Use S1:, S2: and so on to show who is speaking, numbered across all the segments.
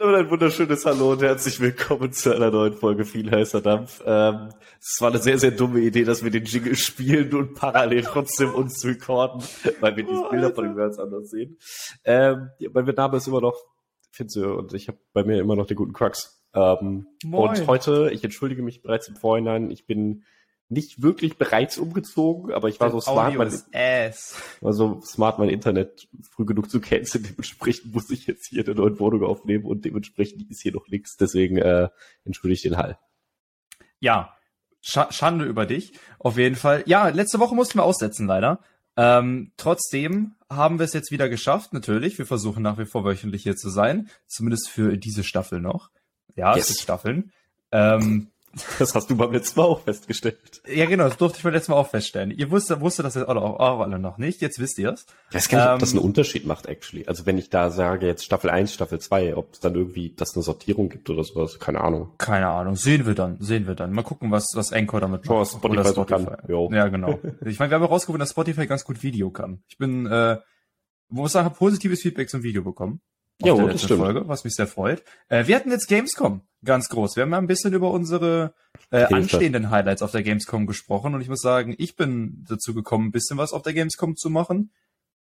S1: Und ein wunderschönes Hallo und herzlich willkommen zu einer neuen Folge Viel heißer Dampf. Ähm, es war eine sehr, sehr dumme Idee, dass wir den Jingle spielen und parallel trotzdem uns recorden, weil wir die oh, Bilder von dem ganz anders sehen. Ähm, mein Name ist immer noch Finze und ich habe bei mir immer noch den guten Crux. Ähm, und heute, ich entschuldige mich bereits im Vorhinein, ich bin nicht wirklich bereits umgezogen, aber ich war so smart, mein, war so smart, mein Internet früh genug zu canceln. Dementsprechend muss ich jetzt hier eine neue Wohnung aufnehmen und dementsprechend ist hier noch nichts. Deswegen äh, entschuldige ich den Hall.
S2: Ja, Sch Schande über dich. Auf jeden Fall. Ja, letzte Woche mussten wir aussetzen, leider. Ähm, trotzdem haben wir es jetzt wieder geschafft, natürlich. Wir versuchen nach wie vor wöchentlich hier zu sein. Zumindest für diese Staffel noch. Ja, yes. es gibt Staffeln. Ähm,
S1: das hast du beim letzten Mal auch festgestellt.
S2: Ja, genau, das durfte ich beim letzten Mal auch feststellen. Ihr wusstet, wusstet das jetzt auch, auch alle noch nicht, jetzt wisst ihr es.
S1: Ich weiß gar nicht, ähm, ob das einen Unterschied macht, actually. Also wenn ich da sage, jetzt Staffel 1, Staffel 2, ob es dann irgendwie das eine Sortierung gibt oder sowas, keine Ahnung.
S2: Keine Ahnung, sehen wir dann, sehen wir dann. Mal gucken, was, was Anchor damit
S1: macht. Oh, Spotify, oder Spotify. Kann.
S2: Ja, genau. ich meine, wir haben herausgefunden, dass Spotify ganz gut Video kann. Ich bin, äh, muss sagen, positives Feedback zum Video bekommen
S1: ja, der das stimmt.
S2: Folge, was mich sehr freut. Äh, wir hatten jetzt Gamescom, ganz groß. Wir haben ja ein bisschen über unsere äh, anstehenden Highlights auf der Gamescom gesprochen und ich muss sagen, ich bin dazu gekommen, ein bisschen was auf der Gamescom zu machen.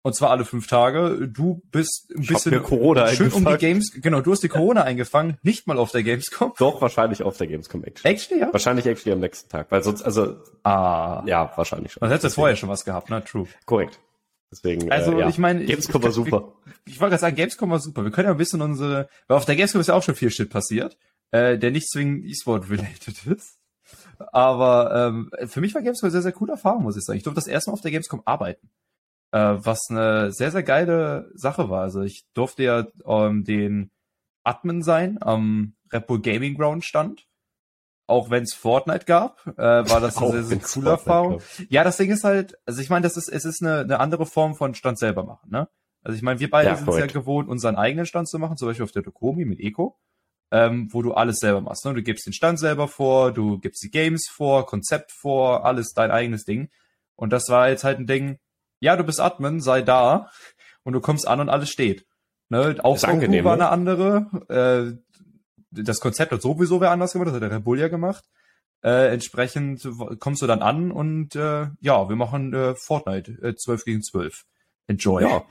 S2: Und zwar alle fünf Tage. Du bist ein
S1: ich
S2: bisschen
S1: Corona
S2: schön um die Games. Genau, du hast die Corona eingefangen, nicht mal auf der Gamescom.
S1: Doch, wahrscheinlich auf der Gamescom
S2: actually. Actually, ja?
S1: Wahrscheinlich actually am nächsten Tag, weil sonst, also.
S2: Ah.
S1: Ja, wahrscheinlich schon.
S2: Dann hättest du vorher schon was gehabt, ne? True.
S1: Korrekt. Deswegen,
S2: also äh, ja. ich meine,
S1: Gamescom war super.
S2: Ich, ich wollte gerade sagen, Gamescom war super. Wir können ja ein bisschen unsere, weil auf der Gamescom ist ja auch schon viel Shit passiert, äh, der nicht zwingend E-Sport related ist. Aber ähm, für mich war Gamescom eine sehr, sehr coole Erfahrung, muss ich sagen. Ich durfte das erste Mal auf der Gamescom arbeiten. Äh, was eine sehr, sehr geile Sache war. Also ich durfte ja ähm, den Admin sein am Red Bull Gaming Ground Stand auch wenn es Fortnite gab, äh, war das eine sehr, sehr coole Erfahrung. Ja, das Ding ist halt, also ich meine, das ist, es ist eine, eine andere Form von Stand selber machen, ne? Also ich meine, wir beide ja, sind es ja gewohnt, unseren eigenen Stand zu machen, zum Beispiel auf der Dokomi mit Eco, ähm, wo du alles selber machst. Ne? Du gibst den Stand selber vor, du gibst die Games vor, Konzept vor, alles dein eigenes Ding. Und das war jetzt halt ein Ding, ja, du bist Admin, sei da und du kommst an und alles steht. Ne? Auch
S1: angenehm,
S2: war ne? eine andere. Äh, das Konzept hat sowieso wer anders gemacht, das hat der Red Bull ja gemacht. Äh, entsprechend kommst du dann an und äh, ja, wir machen äh, Fortnite äh, 12 gegen 12. Enjoy.
S1: Ja.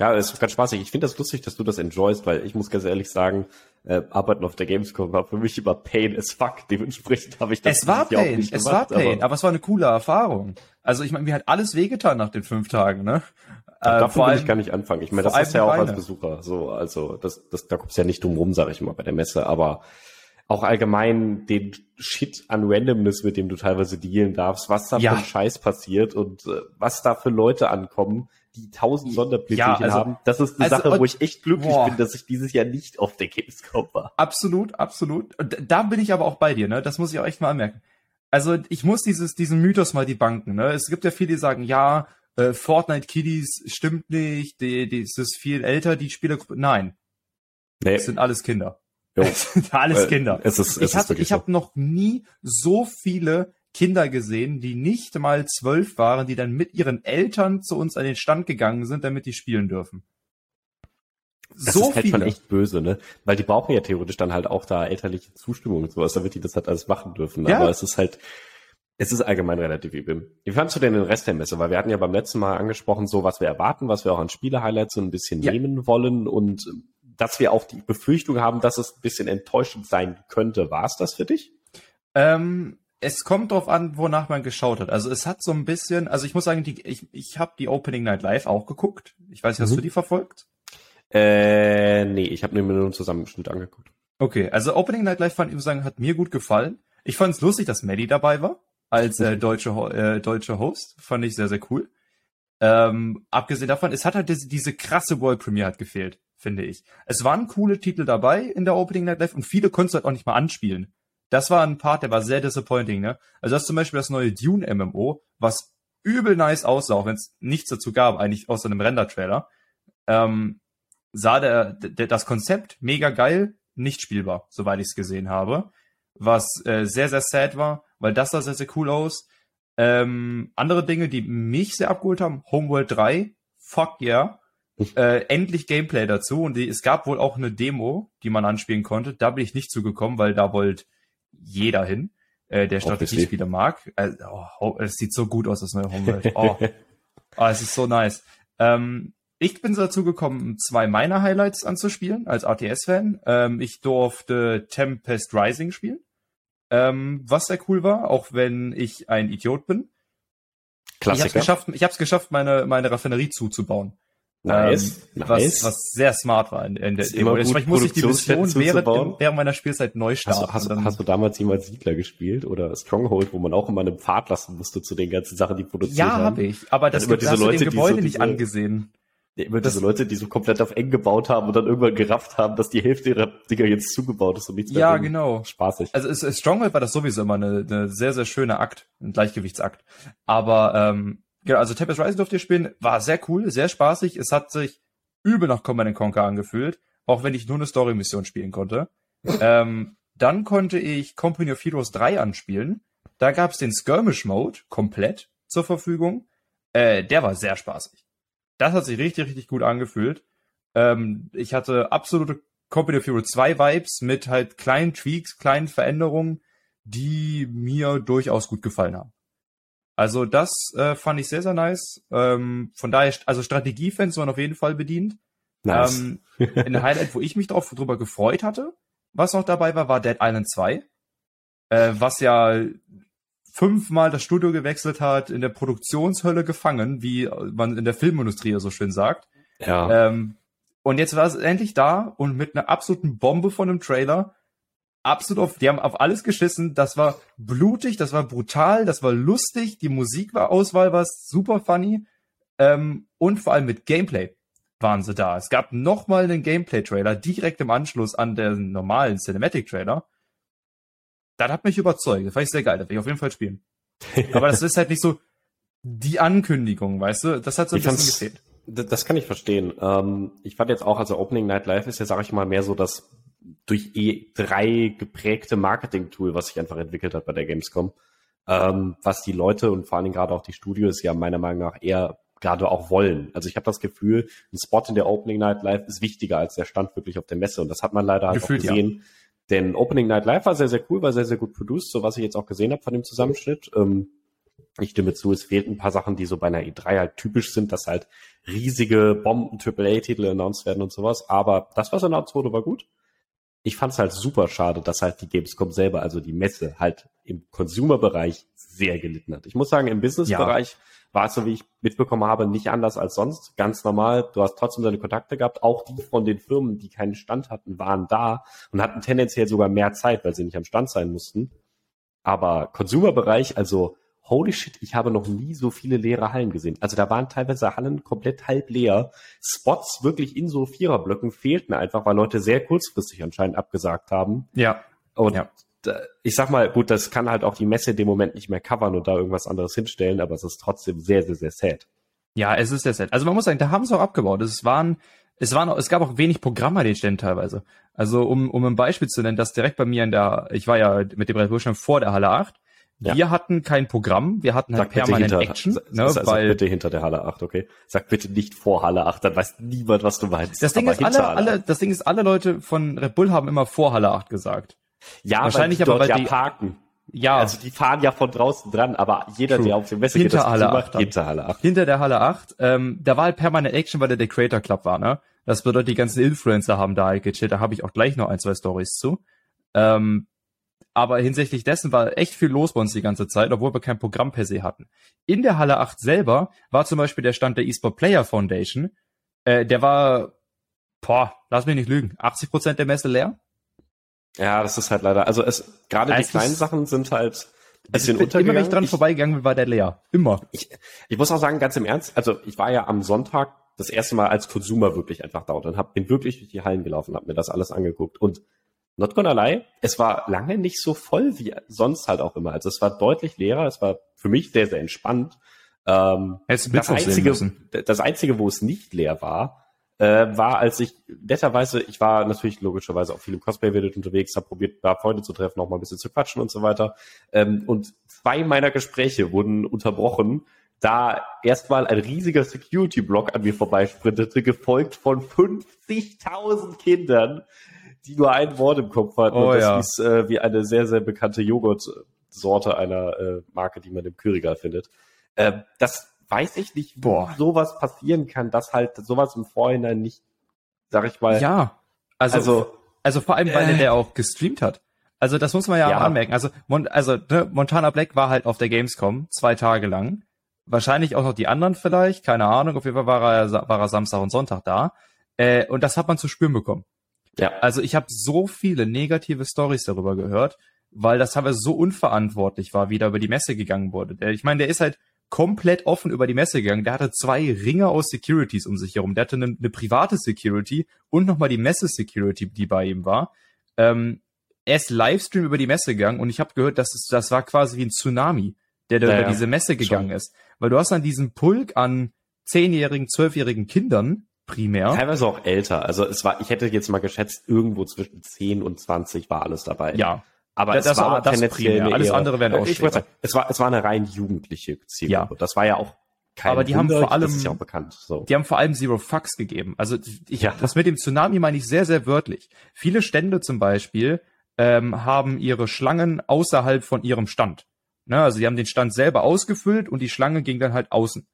S1: Ja, es ist ganz spaßig. Ich finde das lustig, dass du das enjoyst, weil ich muss ganz ehrlich sagen, äh, Arbeiten auf der Gamescom war für mich immer Pain as fuck. Dementsprechend habe ich das
S2: Es war Pain, es war Pain, aber, aber, es war eine coole Erfahrung. Also ich meine, mir hat alles wehgetan nach den fünf Tagen, ne?
S1: Äh, davon will ich gar nicht anfangen. Ich meine, das ist ja auch als Besucher so. Also das, das, da kommt's ja nicht drum rum, sage ich mal, bei der Messe. Aber auch allgemein den Shit an Randomness, mit dem du teilweise dealen darfst, was da ja. für ein Scheiß passiert und äh, was da für Leute ankommen, die tausend Sonderplättchen ja, also, haben. Das ist eine also, Sache, wo ich echt glücklich boah. bin, dass ich dieses Jahr nicht auf der Gamescom war.
S2: Absolut, absolut. Und da bin ich aber auch bei dir, ne? Das muss ich auch echt mal anmerken. Also ich muss dieses, diesen Mythos mal die Banken, ne? Es gibt ja viele, die sagen, ja, äh, Fortnite Kiddies stimmt nicht, die, die, es ist viel älter, die Spielergruppe. Nein. Nee. Das sind alles Kinder. Jo. sind alles äh, Kinder.
S1: Es ist, es
S2: ich habe ich hab noch nie so viele Kinder gesehen, die nicht mal zwölf waren, die dann mit ihren Eltern zu uns an den Stand gegangen sind, damit die spielen dürfen.
S1: Das so ist halt viele. schon echt böse, ne? Weil die brauchen ja theoretisch dann halt auch da elterliche Zustimmung und sowas, damit die das halt alles machen dürfen. Ja. Aber es ist halt, es ist allgemein relativ übel. Wie fandst du denn den Rest der Messe? Weil wir hatten ja beim letzten Mal angesprochen, so was wir erwarten, was wir auch an Spiele-Highlights so ein bisschen ja. nehmen wollen und dass wir auch die Befürchtung haben, dass es ein bisschen enttäuschend sein könnte. War es das für dich?
S2: Ähm, es kommt drauf an, wonach man geschaut hat. Also es hat so ein bisschen, also ich muss sagen, die, ich, ich habe die Opening Night Live auch geguckt. Ich weiß nicht, hast mhm. du die verfolgt?
S1: Äh, nee, ich habe mir nur einen Zusammenschnitt angeguckt.
S2: Okay, also Opening Night Live fand ich sagen, hat mir gut gefallen. Ich fand es lustig, dass Maddie dabei war als äh, deutsche, äh, deutsche Host. Fand ich sehr, sehr cool. Ähm, abgesehen davon, es hat halt diese, diese krasse World Premiere hat gefehlt, finde ich. Es waren coole Titel dabei in der Opening Night Live und viele konntest du halt auch nicht mal anspielen. Das war ein Part, der war sehr disappointing, ne? Also das ist zum Beispiel das neue Dune MMO, was übel nice aussah, auch wenn es nichts dazu gab, eigentlich außer einem Render-Trailer. Ähm, sah der, der, das Konzept mega geil, nicht spielbar, soweit ich es gesehen habe. Was äh, sehr, sehr sad war, weil das sah sehr, sehr cool aus. Ähm, andere Dinge, die mich sehr abgeholt haben, Homeworld 3, fuck yeah. äh, endlich Gameplay dazu und die, es gab wohl auch eine Demo, die man anspielen konnte. Da bin ich nicht zugekommen, weil da wollte jeder hin, äh, der Strategiespiele mag. Äh, oh, es sieht so gut aus, das neue Homeworld. Oh, oh es ist so nice. Ähm, ich bin dazu gekommen, zwei meiner Highlights anzuspielen als RTS-Fan. Ähm, ich durfte Tempest Rising spielen, ähm, was sehr cool war, auch wenn ich ein Idiot bin. Klassiker. Ich habe es geschafft, ich hab's geschafft, meine meine Raffinerie zuzubauen. Nice, ähm, nice. Was, was sehr smart war in, in der Demo. Ich muss ich die Mission während, während meiner Spielzeit neu starten.
S1: Hast, hast, hast, du damals jemals Siedler gespielt oder Stronghold, wo man auch immer einen Pfad lassen musste zu den ganzen Sachen, die produziert
S2: ja, haben? Ja, habe ich. Aber das gibt, diese hast Leute, du Gebäude so nicht angesehen.
S1: Ja, immer diese Leute, die so komplett auf eng gebaut haben und dann irgendwann gerafft haben, dass die Hälfte ihrer Dinger jetzt zugebaut ist und nichts
S2: mehr. Ja, genau.
S1: Spaßig.
S2: Also es, Stronghold war das sowieso immer eine, eine sehr, sehr schöne Akt, ein Gleichgewichtsakt. Aber ähm, genau, also Tempest Rising durfte ihr spielen, war sehr cool, sehr spaßig. Es hat sich übel nach Command Conquer angefühlt, auch wenn ich nur eine Story-Mission spielen konnte. ähm, dann konnte ich Company of Heroes 3 anspielen. Da gab es den Skirmish-Mode komplett zur Verfügung. Äh, der war sehr spaßig. Das hat sich richtig, richtig gut angefühlt. Ähm, ich hatte absolute Company of Heroes 2 Vibes mit halt kleinen Tweaks, kleinen Veränderungen, die mir durchaus gut gefallen haben. Also das äh, fand ich sehr, sehr nice. Ähm, von daher, also Strategiefans waren auf jeden Fall bedient. Nice. Ähm, ein Highlight, wo ich mich drauf drüber gefreut hatte, was noch dabei war, war Dead Island 2. Äh, was ja fünfmal das Studio gewechselt hat, in der Produktionshölle gefangen, wie man in der Filmindustrie so schön sagt. Ja. Ähm, und jetzt war es endlich da und mit einer absoluten Bombe von einem Trailer absolut auf, die haben auf alles geschissen. Das war blutig, das war brutal, das war lustig, die Musik war Auswahl, war super funny. Ähm, und vor allem mit Gameplay waren sie da. Es gab nochmal einen Gameplay-Trailer direkt im Anschluss an den normalen Cinematic-Trailer. Das hat mich überzeugt. Das fand ich sehr geil. Das werde ich auf jeden Fall spielen. Aber das ist halt nicht so die Ankündigung, weißt du? Das hat so ein ich bisschen gefehlt.
S1: Das kann ich verstehen. Ähm, ich fand jetzt auch, also Opening Night Live ist ja, sag ich mal, mehr so das durch E3 geprägte Marketing-Tool, was sich einfach entwickelt hat bei der Gamescom. Ähm, was die Leute und vor allen Dingen gerade auch die Studios ja meiner Meinung nach eher gerade auch wollen. Also ich habe das Gefühl, ein Spot in der Opening Night Live ist wichtiger als der Stand wirklich auf der Messe. Und das hat man leider halt Gefühlt, auch gesehen. Ja. Denn Opening Night Live war sehr, sehr cool, war sehr, sehr gut produced, so was ich jetzt auch gesehen habe von dem Zusammenschnitt. Ähm, ich stimme zu, es fehlt ein paar Sachen, die so bei einer E3 halt typisch sind, dass halt riesige Bomben-AAA-Titel announced werden und sowas. Aber das, was announced wurde, war gut ich fand es halt super schade, dass halt die Gamescom selber, also die Messe, halt im Consumer-Bereich sehr gelitten hat. Ich muss sagen, im Business-Bereich ja. War es so, wie ich mitbekommen habe, nicht anders als sonst. Ganz normal. Du hast trotzdem deine Kontakte gehabt. Auch die von den Firmen, die keinen Stand hatten, waren da und hatten tendenziell sogar mehr Zeit, weil sie nicht am Stand sein mussten. Aber Consumer-Bereich, also holy shit, ich habe noch nie so viele leere Hallen gesehen. Also da waren teilweise Hallen komplett halb leer. Spots wirklich in so Viererblöcken fehlten einfach, weil Leute sehr kurzfristig anscheinend abgesagt haben.
S2: Ja.
S1: Und
S2: ja.
S1: Ich sag mal, gut, das kann halt auch die Messe in dem Moment nicht mehr covern und da irgendwas anderes hinstellen, aber es ist trotzdem sehr, sehr, sehr sad.
S2: Ja, es ist sehr sad. Also man muss sagen, da haben sie auch abgebaut. Es waren, es waren, es gab auch wenig Programme an den Ständen teilweise. Also um, um ein Beispiel zu nennen, das direkt bei mir in der, ich war ja mit dem Red Bull schon vor der Halle 8 ja. Wir hatten kein Programm, wir hatten halt sag permanent hinter, Action.
S1: Ne, sag, weil, bitte hinter der Halle 8, okay? Sag bitte nicht vor Halle 8, dann weiß niemand, was du meinst.
S2: Das Ding ist, alle, alle, das Ding ist, alle Leute von Red Bull haben immer vor Halle 8 gesagt.
S1: Ja, wahrscheinlich aber, weil ja die parken. Ja. Also die fahren ja von draußen dran, aber jeder, True. der auf dem Messe
S2: hinter geht, das Halle
S1: 8, hinter Halle 8.
S2: Hinter der Halle 8. Ähm, da war halt permanent Action, weil der der Creator Club war, ne? Das bedeutet, die ganzen Influencer haben da halt gechillt. Da habe ich auch gleich noch ein, zwei Stories zu. Ähm, aber hinsichtlich dessen war echt viel los bei uns die ganze Zeit, obwohl wir kein Programm per se hatten. In der Halle 8 selber war zum Beispiel der Stand der eSport Player Foundation. Äh, der war, boah, lass mich nicht lügen, 80 Prozent der Messe leer.
S1: Ja, das ist halt leider, also es, gerade die kleinen Sachen sind halt,
S2: ein bisschen also Immer wenn ich dran ich, vorbeigegangen bin, war der leer. Immer.
S1: Ich, ich muss auch sagen, ganz im Ernst, also ich war ja am Sonntag das erste Mal als Konsumer wirklich einfach da und dann hab, bin wirklich durch die Hallen gelaufen, hab mir das alles angeguckt und Not gonna lie, es war lange nicht so voll wie sonst halt auch immer. Also es war deutlich leerer, es war für mich sehr, sehr entspannt. Ähm, das, einzige, das einzige, wo es nicht leer war, äh, war, als ich netterweise, ich war natürlich logischerweise auch viel im Cosplay-Video unterwegs, habe probiert, da Freunde zu treffen, auch mal ein bisschen zu quatschen und so weiter. Ähm, und zwei meiner Gespräche wurden unterbrochen da erstmal ein riesiger Security-Block an mir vorbeisprintete, gefolgt von 50.000 Kindern, die nur ein Wort im Kopf hatten.
S2: Oh,
S1: und das
S2: ja.
S1: ist äh, wie eine sehr, sehr bekannte Joghurtsorte einer äh, Marke, die man im Kühlregal findet. Ähm, das weiß ich nicht, wie
S2: Boah.
S1: sowas passieren kann, dass halt sowas im Vorhinein nicht, sag ich mal,
S2: Ja. Also, also,
S1: also
S2: vor allem, weil
S1: Äh.
S2: er der auch gestreamt hat. Also das muss man ja,
S1: Ja.
S2: anmerken. Also, Mon also ne, Montana Black war halt auf der Gamescom zwei Tage lang. Wahrscheinlich auch noch die anderen vielleicht, keine Ahnung. Auf jeden Fall war er, war er Samstag und Sonntag da. Äh, und das hat man zu spüren bekommen.
S1: ja,
S2: Also ich habe so viele negative Stories darüber gehört, weil das teilweise so unverantwortlich war, wie da über die Messe gegangen wurde. Der, ich meine, der ist halt komplett offen über die Messe gegangen. Der hatte zwei Ringe aus Securities um sich herum. Der hatte eine, eine private Security und nochmal die Messe-Security, die bei ihm war. Ähm, er ist Livestream über die Messe gegangen und ich habe gehört, dass es, das war quasi wie ein Tsunami, der da
S1: Ja,
S2: über diese Messe
S1: schon.
S2: gegangen ist. Weil du hast dann diesen Pulk an zehnjährigen, zwölfjährigen Kindern primär.
S1: teilweise auch älter. Also es war, ich hätte jetzt mal geschätzt, irgendwo zwischen 10 und 20 war alles dabei.
S2: Ja,
S1: Aber
S2: Das-
S1: es
S2: das
S1: war
S2: aber das primär. Alles
S1: eher-
S2: andere wären
S1: Äh,
S2: Ausschläger.
S1: sagen, es war, es war eine rein jugendliche Zielgruppe. Das war ja auch kein
S2: Aber die haben
S1: Wunder,
S2: vor allem-
S1: das ist ja auch bekannt. So.
S2: Die haben vor allem Zero Fucks gegeben. Also ich,
S1: Ja.
S2: das mit dem Tsunami meine ich sehr, sehr wörtlich. Viele Stände zum Beispiel ähm, haben ihre Schlangen außerhalb von ihrem Stand. Ne, also die haben den Stand selber ausgefüllt und die Schlange ging dann halt außen.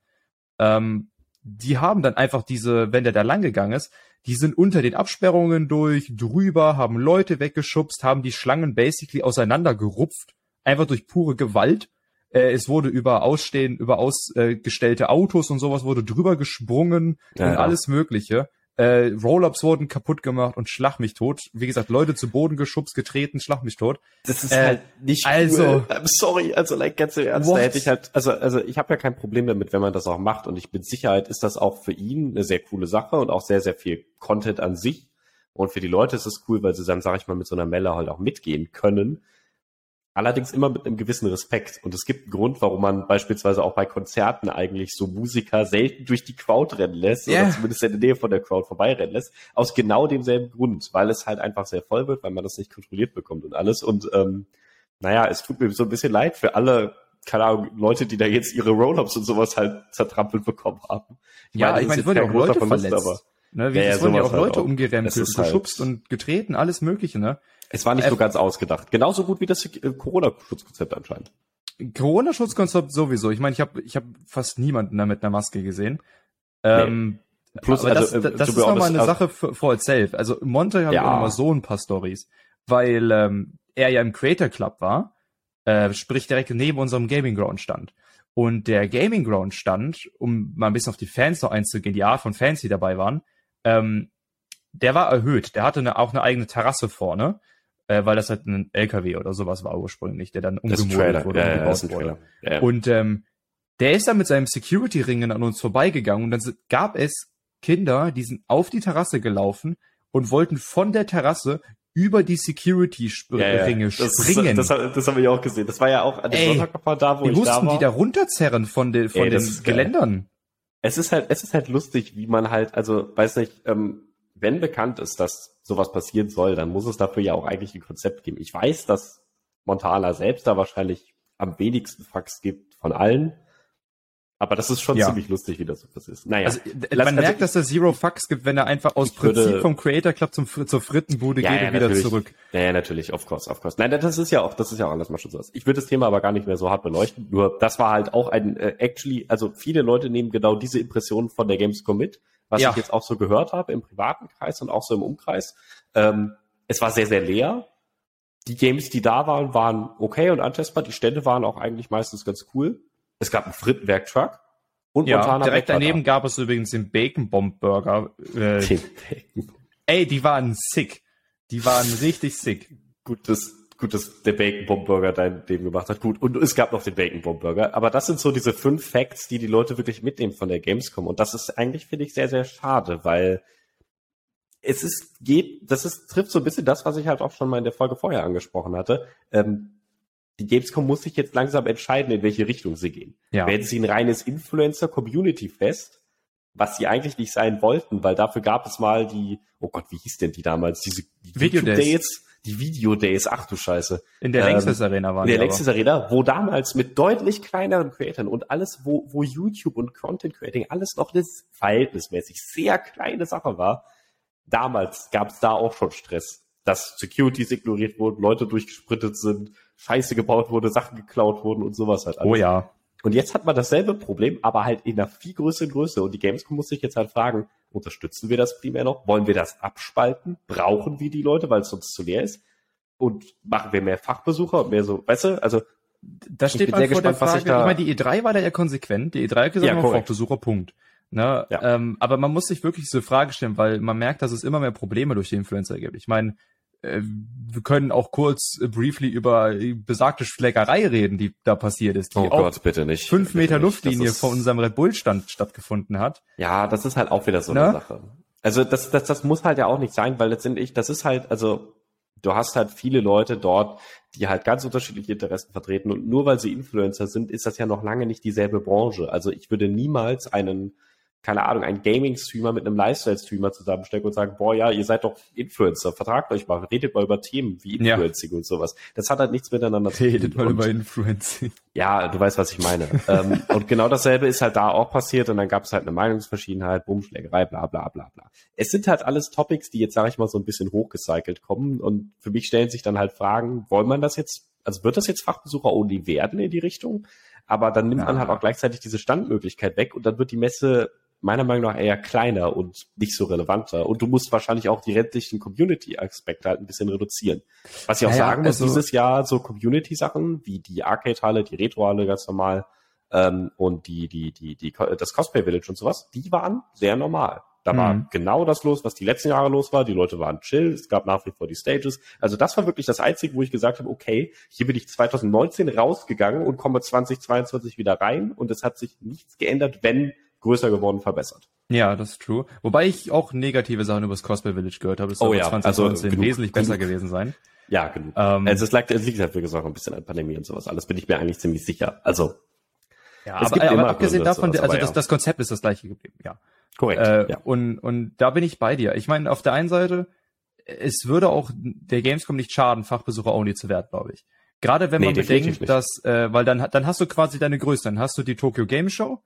S2: Ähm, die haben dann einfach diese, wenn der da lang gegangen ist, die sind unter den Absperrungen durch, drüber, haben Leute weggeschubst, haben die Schlangen basically auseinandergerupft, einfach durch pure Gewalt. Äh, es wurde über ausstehen, über ausgestellte Autos und sowas wurde drüber gesprungen
S1: Ja,
S2: und
S1: ja.
S2: alles Mögliche. Äh, Roll-ups wurden kaputt gemacht und schlag mich tot. Wie gesagt, Leute zu Boden geschubst, getreten, schlag mich tot.
S1: Das ist
S2: Äh,
S1: halt nicht
S2: also-
S1: cool. I'm sorry, also like ganz im Ernst,
S2: What?
S1: da hätte ich halt, also also ich habe ja kein Problem damit, wenn man das auch macht und ich bin Sicherheit ist das auch für ihn eine sehr coole Sache und auch sehr sehr viel Content an sich und für die Leute ist es cool, weil sie dann sage ich mal mit so einer Melle halt auch mitgehen können. Allerdings immer mit einem gewissen Respekt. Und es gibt einen Grund, warum man beispielsweise auch bei Konzerten eigentlich so Musiker selten durch die Crowd rennen lässt
S2: Ja.
S1: oder zumindest in der Nähe von der Crowd vorbeirennen lässt. Aus genau demselben Grund, weil es halt einfach sehr voll wird, weil man das nicht kontrolliert bekommt und alles. Und ähm, naja, es tut mir so ein bisschen leid für alle, keine Ahnung, Leute, die da jetzt ihre Roll-Ups und sowas halt zertrampelt bekommen haben.
S2: Ja,
S1: das
S2: ich meine, es wurden ja auch Leute
S1: Verlust,
S2: verletzt.
S1: aber
S2: Ne, wie
S1: Ja, ja,
S2: es wurden ja auch
S1: halt
S2: Leute
S1: auch.
S2: umgerempelt,
S1: Es ist halt-
S2: geschubst und getreten, alles Mögliche, ne?
S1: Es war nicht
S2: Äh,
S1: so ganz ausgedacht. Genauso gut wie das äh, Corona-Schutzkonzept anscheinend.
S2: Corona-Schutzkonzept sowieso. Ich meine, ich habe ich hab fast niemanden da mit einer Maske gesehen. Ähm,
S1: Plus,
S2: aber
S1: also,
S2: das,
S1: äh,
S2: das ist nochmal eine
S1: also-
S2: Sache for, itself. Also habe ich
S1: Ja.
S2: auch nochmal so ein paar Stories, weil ähm, er ja im Creator Club war, äh, sprich direkt neben unserem Gaming Ground stand. Und der Gaming Ground stand, um mal ein bisschen auf die Fans noch einzugehen, die Art von Fans, die dabei waren, ähm, der war erhöht. Der hatte eine, auch eine eigene Terrasse vorne, äh, weil das halt ein LKW oder sowas war ursprünglich, der dann umgemodelt wurde
S1: Ja,
S2: und
S1: ja,
S2: gebaut
S1: ein
S2: wurde.
S1: Ja, ja.
S2: Und ähm, der ist dann mit seinem Security-Ringen an uns vorbeigegangen und dann gab es Kinder, die sind auf die Terrasse gelaufen und wollten von der Terrasse über die Security-Ringe
S1: Das,
S2: springen.
S1: das, das, das habe ich auch gesehen. Das war ja auch an dem Sonntag da, wo
S2: die
S1: ich da
S2: mussten
S1: war.
S2: die da runterzerren von, den von
S1: Ey,
S2: den
S1: geil.
S2: Geländern.
S1: es ist halt, es ist halt lustig, wie man halt, also, weiß nicht, ähm, wenn bekannt ist, dass sowas passieren soll, dann muss es dafür ja auch eigentlich ein Konzept geben. Ich weiß, dass Montana selbst da wahrscheinlich am wenigsten Fax gibt von allen. Aber das ist schon
S2: Ja.
S1: ziemlich lustig, wie das das ist. Naja.
S2: Also
S1: Lass-
S2: man
S1: also
S2: merkt, dass er Zero Fucks gibt, wenn er einfach aus
S1: würde-
S2: Prinzip vom Creator Club zum, zur Frittenbude
S1: Ja,
S2: geht
S1: ja,
S2: und wieder zurück.
S1: Ja, ja, natürlich, of course, of course. Nein, das ist ja auch, das ist ja auch alles mal schon so. Ich würde das Thema aber gar nicht mehr so hart beleuchten. Nur, das war halt auch ein, äh, actually, also viele Leute nehmen genau diese Impressionen von der Gamescom mit, was
S2: Ja.
S1: ich jetzt auch so gehört habe im privaten Kreis und auch so im Umkreis. Ähm, es war sehr, sehr leer. Die Games, die da waren, waren okay und antestbar. Die Stände waren auch eigentlich meistens ganz cool. Es gab einen Frittenwerk-Truck und
S2: Ja,
S1: Montana
S2: direkt
S1: war
S2: daneben gab es übrigens den Bacon Bomb Burger. Äh,
S1: Bacon.
S2: ey, die waren sick. Die waren richtig sick.
S1: gut, dass, gut, dass der Bacon Bomb Burger dein Leben gemacht hat. Gut, und es gab noch den Bacon Bomb Burger. Aber das sind so diese fünf Facts, die die Leute wirklich mitnehmen von der Gamescom. Und das ist eigentlich, finde ich, sehr, sehr schade, weil es ist, geht, das ist, trifft so ein bisschen das, was ich halt auch schon mal in der Folge vorher angesprochen hatte. Ähm, die Gamescom muss sich jetzt langsam entscheiden, in welche Richtung sie gehen.
S2: Ja.
S1: Werden sie ein reines Influencer-Community-Fest, was sie eigentlich nicht sein wollten, weil dafür gab es mal die, oh Gott, wie hieß denn die damals? Diese
S2: Video
S1: YouTube
S2: Days.
S1: Days, die Video Days, ach du Scheiße.
S2: In der ähm, Arena waren
S1: In der Längstes Arena, wo damals mit deutlich kleineren Creatoren und alles, wo, wo YouTube und Content Creating alles noch eine verhältnismäßig sehr kleine Sache war, damals gab es da auch schon Stress, dass Securities ignoriert wurden, Leute durchgesprintet sind, Scheiße gebaut wurde, Sachen geklaut wurden und sowas halt
S2: alles. Oh ja.
S1: Und jetzt hat man dasselbe Problem, aber halt in einer viel größeren Größe. Und die Gamescom muss sich jetzt halt fragen, unterstützen wir das primär noch? Wollen wir das abspalten? Brauchen wir die Leute, weil es sonst zu leer ist? Und machen wir mehr Fachbesucher und mehr so, weißt du, also
S2: da steht man vor gespannt, der Frage, ich, da, ich meine, die E3 war da ja konsequent, die E3 hat gesagt, ja, Fachbesucher, Punkt. Ne? Ja. Ähm, aber man muss sich wirklich diese Frage stellen, weil man merkt, dass es immer mehr Probleme durch die Influencer gibt. Ich meine, wir können auch kurz äh, briefly über besagte Schlägerei reden, die da passiert ist, die
S1: oh Gott, bitte nicht.
S2: fünf
S1: bitte
S2: Meter nicht. Luftlinie vor unserem Red Bull Stand stattgefunden hat.
S1: Ja, das ist halt auch wieder so Na? eine Sache. Also das, das, das muss halt ja auch nicht sein, weil letztendlich, das ist halt, also du hast halt viele Leute dort, die halt ganz unterschiedliche Interessen vertreten und nur weil sie Influencer sind, ist das ja noch lange nicht dieselbe Branche. Also ich würde niemals einen keine Ahnung, ein Gaming-Streamer mit einem Lifestyle-Streamer zusammenstecken und sagen, boah, ja, ihr seid doch Influencer, vertragt euch mal, redet mal über Themen wie Influencing ja. und sowas. Das hat halt nichts miteinander
S2: zu tun. Redet mal und, über Influencing.
S1: Ja, du weißt, was ich meine. ähm, und genau dasselbe ist halt da auch passiert und dann gab es halt eine Meinungsverschiedenheit, Bumschlägerei, bla bla bla bla. Es sind halt alles Topics, die jetzt, sage ich mal, so ein bisschen hochgecycelt kommen und für mich stellen sich dann halt Fragen, wollen man das jetzt, also wird das jetzt Fachbesucher-only werden in die Richtung? Aber dann nimmt ja. man halt auch gleichzeitig diese Standmöglichkeit weg und dann wird die Messe meiner Meinung nach eher kleiner und nicht so relevanter. Und du musst wahrscheinlich auch die restlichen Community-Aspekte halt ein bisschen reduzieren. Was ich auch naja, sagen muss, also, dieses Jahr so Community-Sachen wie die Arcade-Halle, die Retro-Halle ganz normal ähm, und die, die, die, die, das Cosplay Village und sowas, die waren sehr normal. Da mhm. war genau das los, was die letzten Jahre los war. Die Leute waren chill, es gab nach wie vor die Stages. Also das war wirklich das Einzige, wo ich gesagt habe, okay, hier bin ich 2019 rausgegangen und komme 2022 wieder rein und es hat sich nichts geändert, wenn größer geworden, verbessert.
S2: Ja, das ist true. Wobei ich auch negative Sachen über das Cosplay Village gehört habe.
S1: Es soll oh, ja.
S2: 2019 also, wesentlich genug, besser gewesen sein.
S1: Ja, genug. Ähm, also es, lag, es liegt halt wirklich auch ein bisschen an Pandemie und sowas. Alles bin ich mir eigentlich ziemlich sicher. Also
S2: ja, aber, aber abgesehen davon, sowas, also das, ja. das Konzept ist das gleiche geblieben, ja.
S1: Korrekt.
S2: Äh, ja. Und, und da bin ich bei dir. Ich meine, auf der einen Seite, es würde auch der Gamescom nicht schaden, Fachbesucher only zu werden, glaube ich. Gerade wenn man nee, bedenkt, dass, äh, weil dann, dann hast du quasi deine Größe. Dann hast du die Tokyo Game Show,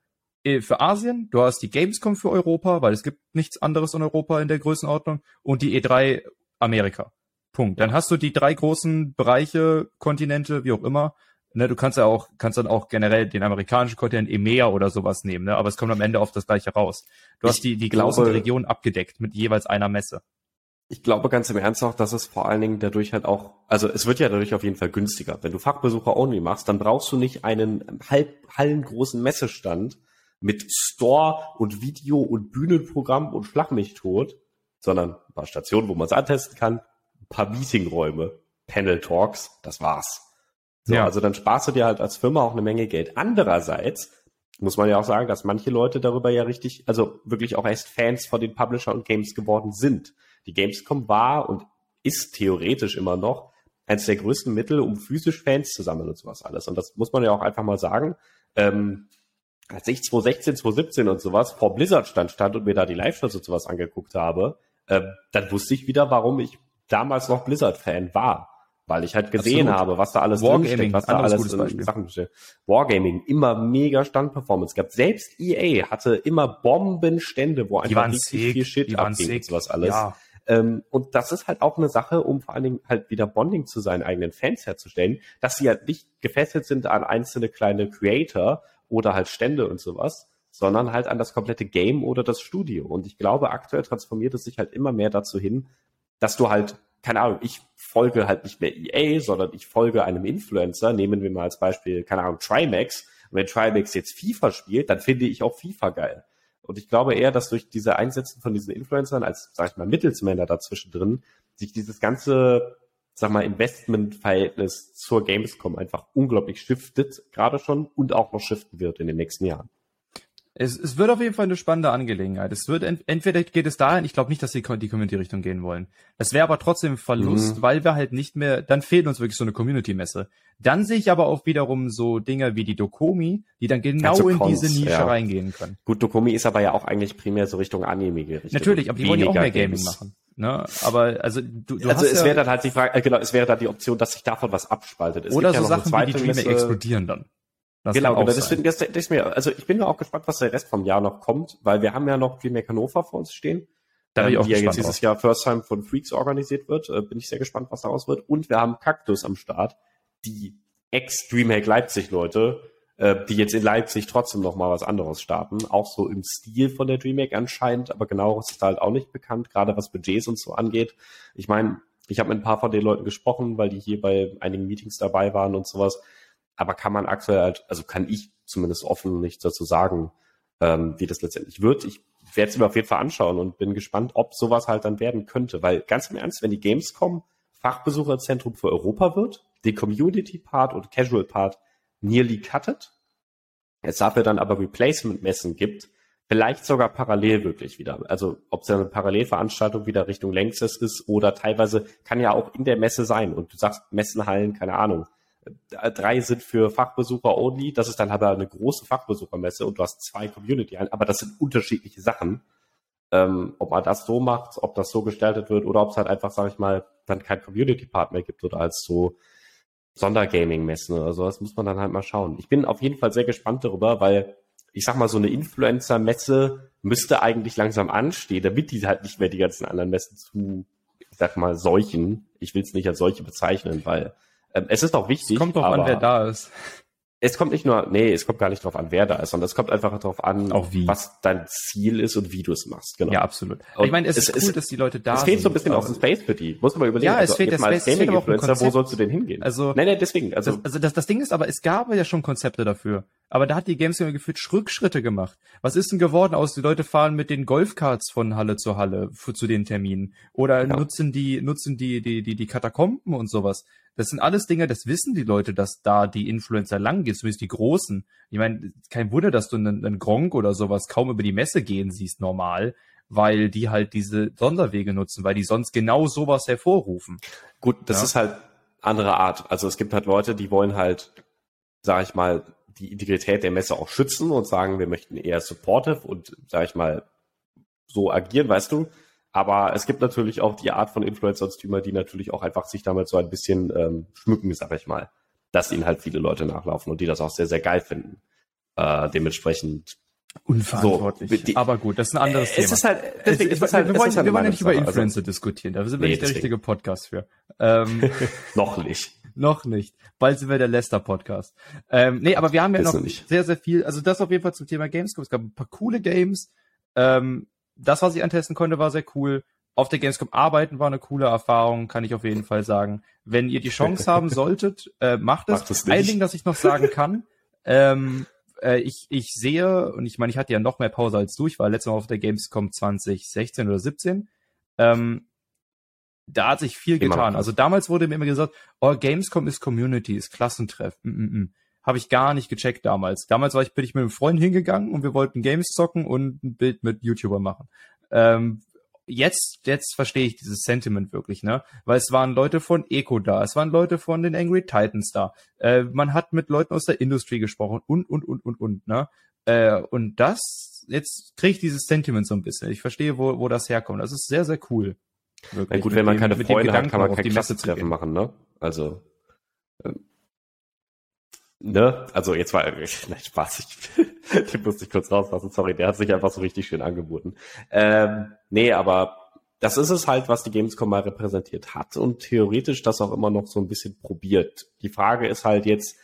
S2: für Asien, du hast die Gamescom für Europa, weil es gibt nichts anderes in Europa in der Größenordnung und die E3 Amerika. Punkt. Dann hast du die drei großen Bereiche, Kontinente, wie auch immer. Ne, du kannst ja auch, kannst dann auch generell den amerikanischen Kontinent EMEA oder sowas nehmen, ne? aber es kommt am Ende auf das gleiche raus. Du ich hast die, die glaube, Regionen abgedeckt mit jeweils einer Messe.
S1: Ich glaube ganz im Ernst auch, dass es vor allen Dingen dadurch halt auch, also es wird ja dadurch auf jeden Fall günstiger. Wenn du Fachbesucher only machst, dann brauchst du nicht einen halb hallengroßen Messestand, mit Store und Video und Bühnenprogramm und Schlag mich tot, sondern ein paar Stationen, wo man es antesten kann, ein paar Meetingräume, Panel Talks, das war's. So, ja. Also dann sparst du dir halt als Firma auch eine Menge Geld. Andererseits muss man ja auch sagen, dass manche Leute darüber ja richtig, also wirklich auch erst Fans von den Publisher und Games geworden sind. Die Gamescom war und ist theoretisch immer noch eines der größten Mittel, um physisch Fans zu sammeln und sowas alles. Und das muss man ja auch einfach mal sagen. Ähm, als ich 2016, 2017 und sowas vor Blizzard stand, stand und mir da die Live-Shows und sowas angeguckt habe, äh, dann wusste ich wieder, warum ich damals noch Blizzard-Fan war. Weil ich halt gesehen Absolut. habe, was da alles drinsteckt, was da alles in Sachen steht. Wargaming, immer mega Standperformance gehabt. Selbst EA hatte immer Bombenstände, wo einfach richtig viel Shit abging und sowas alles. Ja. Ähm, und das ist halt auch eine Sache, um vor allen Dingen halt wieder Bonding zu seinen eigenen Fans herzustellen, dass sie halt nicht gefesselt sind an einzelne kleine Creator oder halt Stände und sowas, sondern halt an das komplette Game oder das Studio. Und ich glaube, aktuell transformiert es sich halt immer mehr dazu hin, dass du halt, keine Ahnung, ich folge halt nicht mehr EA, sondern ich folge einem Influencer. Nehmen wir mal als Beispiel, keine Ahnung, Trimax. Und wenn Trimax jetzt FIFA spielt, dann finde ich auch FIFA geil. Und ich glaube eher, dass durch diese Einsätze von diesen Influencern als, sag ich mal, Mittelsmänner dazwischen drin, sich dieses ganze sag mal, Investmentverhältnis zur Gamescom einfach unglaublich shiftet, gerade schon und auch noch shiften wird in den nächsten Jahren.
S2: Es, es wird auf jeden Fall eine spannende Angelegenheit. Es wird ent, entweder geht es dahin, ich glaube nicht, dass sie die Community-Richtung gehen wollen. Es wäre aber trotzdem ein Verlust, mhm. weil wir halt nicht mehr, dann fehlt uns wirklich so eine Community-Messe. Dann sehe ich aber auch wiederum so Dinge wie die Dokomi, die dann genau also in Cons, diese Nische ja. reingehen können.
S1: Gut, Dokomi ist aber ja auch eigentlich primär so Richtung Anime gerichtet.
S2: Natürlich, aber die wollen ja auch mehr Gaming machen. Ne? Aber also du, du
S1: also
S2: hast
S1: es
S2: ja,
S1: wäre dann halt die Frage, äh, genau, es wäre dann die Option, dass sich davon was abspaltet. Es
S2: oder so
S1: ja
S2: Sachen wie die
S1: Messe-
S2: explodieren dann. Das
S1: genau, genau. Deswegen, das, das mir, also ich bin mir auch gespannt, was der Rest vom Jahr noch kommt, weil wir haben ja noch DreamHack Hannover vor uns stehen.
S2: Da bin ich
S1: ähm,
S2: auch
S1: die ja jetzt dieses
S2: drauf.
S1: Jahr First Time von Freaks organisiert wird. Äh, bin ich sehr gespannt, was daraus wird. Und wir haben Cactus am Start, die Ex-Dreamhack Leipzig-Leute, äh, die jetzt in Leipzig trotzdem noch mal was anderes starten. Auch so im Stil von der Dreamhack anscheinend, aber genau ist halt auch nicht bekannt, gerade was Budgets und so angeht. Ich meine, ich habe mit ein paar von den Leuten gesprochen, weil die hier bei einigen Meetings dabei waren und sowas. Aber kann man aktuell halt, also kann ich zumindest offen nichts dazu sagen, ähm, wie das letztendlich wird. Ich werde es mir auf jeden Fall anschauen und bin gespannt, ob sowas halt dann werden könnte. Weil ganz im Ernst, wenn die Gamescom Fachbesucherzentrum für Europa wird, den Community-Part und Casual-Part nearly cuttet, es dafür dann aber Replacement-Messen gibt, vielleicht sogar parallel wirklich wieder. Also ob es eine Parallelveranstaltung wieder Richtung Längstes ist oder teilweise kann ja auch in der Messe sein und du sagst Messenhallen, keine Ahnung. äh, Drei sind für Fachbesucher only, das ist dann aber eine große Fachbesuchermesse und du hast zwei community hallen aber das sind unterschiedliche Sachen. Ähm, ob man das so macht, ob das so gestaltet wird oder ob es halt einfach, sage ich mal, dann kein Community-Part mehr gibt oder als so Sondergaming-Messen oder so. Das muss man dann halt mal schauen. Ich bin auf jeden Fall sehr gespannt darüber, weil ich sag mal, so eine Influencer-Messe müsste eigentlich langsam anstehen, damit die halt nicht mehr die ganzen anderen Messen zu, ich sag mal, solchen. Ich will es nicht als solche bezeichnen, weil ähm, es ist auch wichtig.
S2: Kommt drauf
S1: aber
S2: an, wer da ist.
S1: Es kommt nicht nur, nee, es kommt gar nicht drauf an, wer da ist, sondern es kommt einfach darauf an, was dein Ziel ist und wie du es machst. Genau.
S2: Ja, absolut.
S1: Und
S2: ich meine, es,
S1: es-
S2: ist cool,
S1: es-
S2: dass die Leute da
S1: es
S2: sind.
S1: fehlt so ein bisschen auch ein Space für die. Muss man mal überlegen.
S2: Ja, es
S1: also,
S2: fehlt der
S1: als
S2: Space, es auch ein
S1: Gaming-Influencer, wo sollst du denn hingehen?
S2: Also-
S1: nee, nee, deswegen, also,
S2: das, also das, das Ding ist aber, es gab ja schon Konzepte dafür. Aber da hat die Gamescom gefühlt Rückschritte gemacht. Was ist denn geworden aus? Die Leute fahren mit den Golfkarts von Halle zu Halle für, zu den Terminen. Oder
S1: Ja.
S2: nutzen die, nutzen die, die, die, die Katakomben und sowas. Das sind alles Dinge, das wissen die Leute, dass da die Influencer lang gehen, zumindest die Großen. Ich meine, kein Wunder, dass du einen, einen Gronk oder sowas kaum über die Messe gehen siehst, normal, weil die halt diese Sonderwege nutzen, weil die sonst genau sowas hervorrufen.
S1: gut, das
S2: Ja.
S1: ist halt andere Art. Also es gibt halt Leute, die wollen halt, sag ich mal, die Integrität der Messe auch schützen und sagen, wir möchten eher supportive und, sag ich mal, so agieren, weißt du. Aber es gibt natürlich auch die Art von Influencer und Streamer, die natürlich auch einfach sich damit so ein bisschen ähm, schmücken, sag ich mal. Dass ihnen halt viele Leute nachlaufen und die das auch sehr, sehr geil finden. Äh, dementsprechend.
S2: Unverantwortlich.
S1: So, die-
S2: aber gut, das ist ein anderes Thema.
S1: Es ist halt,
S2: Es-
S1: deswegen,
S2: es-
S1: es halt,
S2: wir wollen,
S1: halt
S2: wir wollen ja nicht über
S1: Meinungssache.
S2: Influencer diskutieren. Da sind wir
S1: Nee,
S2: nicht der
S1: deswegen.
S2: richtige Podcast für. Ähm,
S1: Also, noch nicht.
S2: Noch nicht. Bald sind wir der Lester-Podcast. Ähm, nee, aber wir haben ja noch
S1: noch
S2: sehr, sehr viel. Also das auf jeden Fall zum Thema Gamescom. Es gab ein paar coole Games. Ähm, das, was ich antesten konnte, war sehr cool. Auf der Gamescom arbeiten war eine coole Erfahrung, kann ich auf jeden Fall sagen. Wenn ihr die Chance haben solltet, äh, macht es.
S1: Macht es nicht.
S2: Ein Ding, das ich noch sagen kann, ähm, äh, ich, ich sehe, und ich meine, ich hatte ja noch mehr Pause als du, ich war letztes Mal auf der Gamescom 2016 oder 17, ähm, da hat sich viel
S1: Immer
S2: getan. Also damals wurde mir immer gesagt, oh, Gamescom ist Community, ist Klassentreff. Mm -mm -mm. Habe ich gar nicht gecheckt damals. Damals war ich, bin ich mit einem Freund hingegangen und wir wollten Games zocken und ein Bild mit YouTuber machen. Ähm, jetzt, jetzt verstehe ich dieses Sentiment wirklich, ne? Weil es waren Leute von Eco da, es waren Leute von den Angry Titans da. Äh, man hat mit Leuten aus der Industrie gesprochen und, und, und, und, und, ne? Äh, und das, jetzt kriege ich dieses Sentiment so ein bisschen. Ich verstehe, wo, wo das herkommt. Das ist sehr, sehr cool. Wirklich.
S1: Na gut, wenn man
S2: dem-
S1: keine Freunde hat, kann man kein Klassentreffen machen, ne? Also, ähm, ne? Also jetzt war, ich, nein, Spaß, ich, den musste ich kurz rauslassen, sorry, der hat sich einfach so richtig schön angeboten. Ähm, nee, aber das ist es halt, was die Gamescom mal repräsentiert hat und theoretisch das auch immer noch so ein bisschen probiert. Die Frage ist halt jetzt,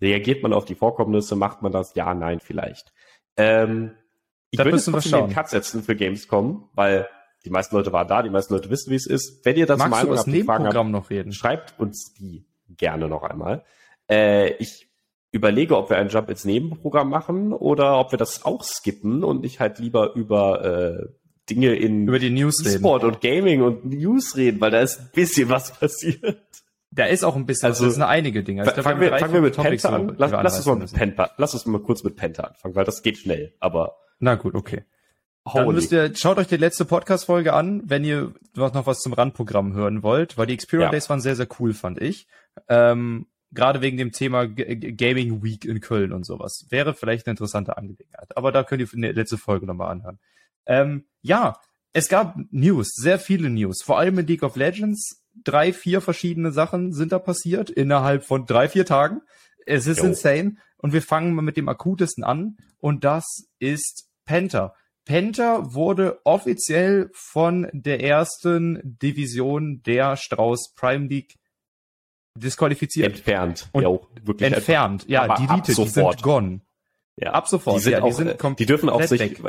S1: reagiert man auf die Vorkommnisse, macht man das? Ja, nein, vielleicht. Ähm, ich
S2: Das
S1: würde
S2: müssen wir
S1: trotzdem den. Cut setzen für Gamescom, weil die meisten Leute waren da, die meisten Leute wissen, wie es ist. Wenn ihr das
S2: Magst du
S1: Meinung
S2: das
S1: habt, Fragen habt,
S2: Nebenprogramm noch reden?
S1: schreibt uns die gerne noch einmal. Äh, ich überlege, ob wir einen Jump ins Nebenprogramm machen oder ob wir das auch skippen und ich halt lieber über äh, Dinge in
S2: Über die News reden.
S1: Sport und Gaming und News reden, weil da ist ein bisschen was passiert.
S2: Da ist auch ein bisschen,
S1: Also,
S2: das sind einige Dinge. Glaub,
S1: fangen, wir, fangen wir mit
S2: Topics,
S1: Penta an. Lass, lass uns mal mit. Penta, lass uns mal kurz mit Penta anfangen, weil das geht schnell, aber
S2: Na gut, okay. Dann
S1: holy.
S2: müsst ihr, schaut euch die letzte Podcast-Folge an, wenn ihr noch was zum Randprogramm hören wollt, weil die Experience
S1: Ja.
S2: Days waren sehr, sehr cool, fand ich. Ähm, Gerade wegen dem Thema G- Gaming Week in Köln und sowas. Wäre vielleicht eine interessante Angelegenheit. Aber da könnt ihr die letzte Folge nochmal anhören. Ähm, ja, es gab News, sehr viele News, vor allem in League of Legends. Drei, vier verschiedene Sachen sind da passiert innerhalb von drei, vier Tagen. Es ist jo. insane. Und wir fangen mal mit dem akutesten an. Und das ist Penta. Penta wurde offiziell von der ersten Division der Strauß Prime League disqualifiziert.
S1: Entfernt.
S2: Und ja, wirklich entfernt. Ja, deleted, die sind gone.
S1: Ja, ab sofort. Die, sind
S2: ja,
S1: die, auch, sind die dürfen auch sich, weg.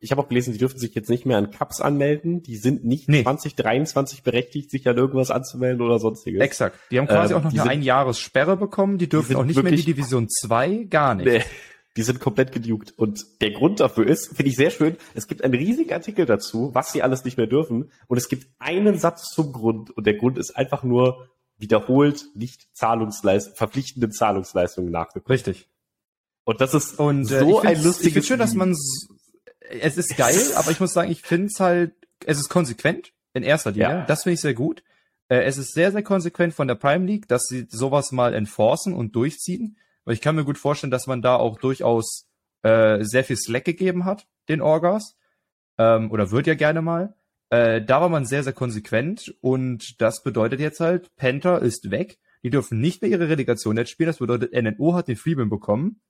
S1: ich habe auch gelesen, die dürfen sich jetzt nicht mehr an Cups anmelden. Die sind nicht nee. 2023 berechtigt, sich an irgendwas anzumelden oder sonstiges.
S2: Exakt. Die haben quasi ähm, auch noch eine sind, Einjahressperre bekommen. Die dürfen die auch nicht mehr in die Division 2, gar nicht. Nee,
S1: die sind komplett gedukt. Und der Grund dafür ist, finde ich sehr schön, es gibt einen riesigen Artikel dazu, was sie alles nicht mehr dürfen. Und es gibt einen Satz zum Grund. Und der Grund ist einfach nur wiederholt nicht Zahlungsleist verpflichtende Zahlungsleistungen nachgekommen.
S2: Richtig.
S1: Und das ist
S2: und, äh, so ein lustiges. Ich finde schön, dass man es ist geil, aber ich muss sagen, ich finde es halt, es ist konsequent in erster Linie. Ja. Das finde ich sehr gut. Äh, es ist sehr, sehr konsequent von der Prime League, dass sie sowas mal enforcen und durchziehen. Weil ich kann mir gut vorstellen, dass man da auch durchaus äh, sehr viel Slack gegeben hat, den Orgas. Ähm, oder wird ja gerne mal. Äh, da war man sehr, sehr konsequent und das bedeutet jetzt halt, Panther ist weg. Die dürfen nicht mehr ihre Relegation jetzt spielen. Das bedeutet, NNO hat den Freeman bekommen.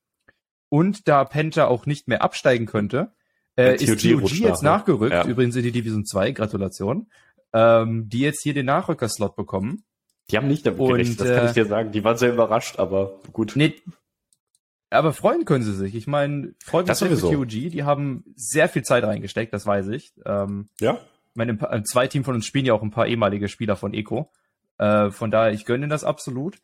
S2: Und da Penta auch nicht mehr absteigen könnte, äh, ist TOG jetzt nach, nachgerückt, ja. übrigens in die Division 2, Gratulation, ähm, die jetzt hier den Nachrücker-Slot bekommen.
S1: Die haben nicht damit und, gerechnet, das kann ich äh, dir sagen. Die waren sehr überrascht, aber gut.
S2: Nee, aber freuen können sie sich. Ich meine, freut mich für TOG. Die haben sehr viel Zeit reingesteckt, das weiß ich. Ähm,
S1: ja.
S2: Ich meine, zwei Team von uns spielen ja auch ein paar ehemalige Spieler von Eco. Äh, von daher, ich gönne das absolut.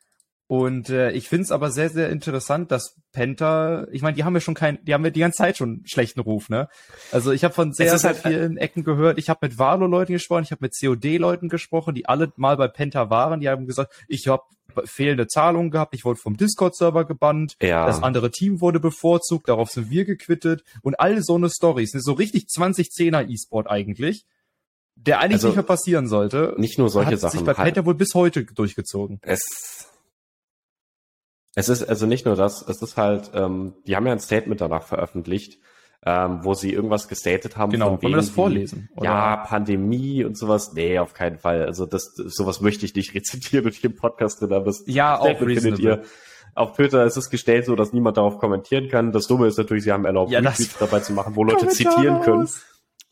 S2: Und äh, ich finde es aber sehr, sehr interessant, dass Penta, ich meine, die haben ja schon kein, die haben ja die ganze Zeit schon schlechten Ruf, ne? Also ich habe von sehr, sehr halt, äh, vielen Ecken gehört, ich habe mit Valo-Leuten gesprochen, ich habe mit COD-Leuten gesprochen, die alle mal bei Penta waren, die haben gesagt, ich habe fehlende Zahlungen gehabt, ich wurde vom Discord-Server gebannt, ja. das andere Team wurde bevorzugt, darauf sind wir gequittet und all so eine Stories, so richtig 2010er E-Sport eigentlich, der eigentlich also, nicht mehr passieren sollte.
S1: Nicht nur solche
S2: hat
S1: Sachen.
S2: sich bei Penta wohl bis heute durchgezogen.
S1: Es es ist also nicht nur das, es ist halt, ähm, die haben ja ein Statement danach veröffentlicht, ähm, wo sie irgendwas gestatet haben.
S2: Genau, wollen wir das vorlesen?
S1: Oder? Ja, Pandemie und sowas. Nee, auf keinen Fall. Also das, sowas möchte ich nicht rezitieren durch den Podcast drin, das
S2: ja, auch findet ihr.
S1: Auf Twitter ist es gestellt so, dass niemand darauf kommentieren kann. Das Dumme ist natürlich, sie haben erlaubt, ja, Tweets dabei zu machen, wo Leute zitieren können.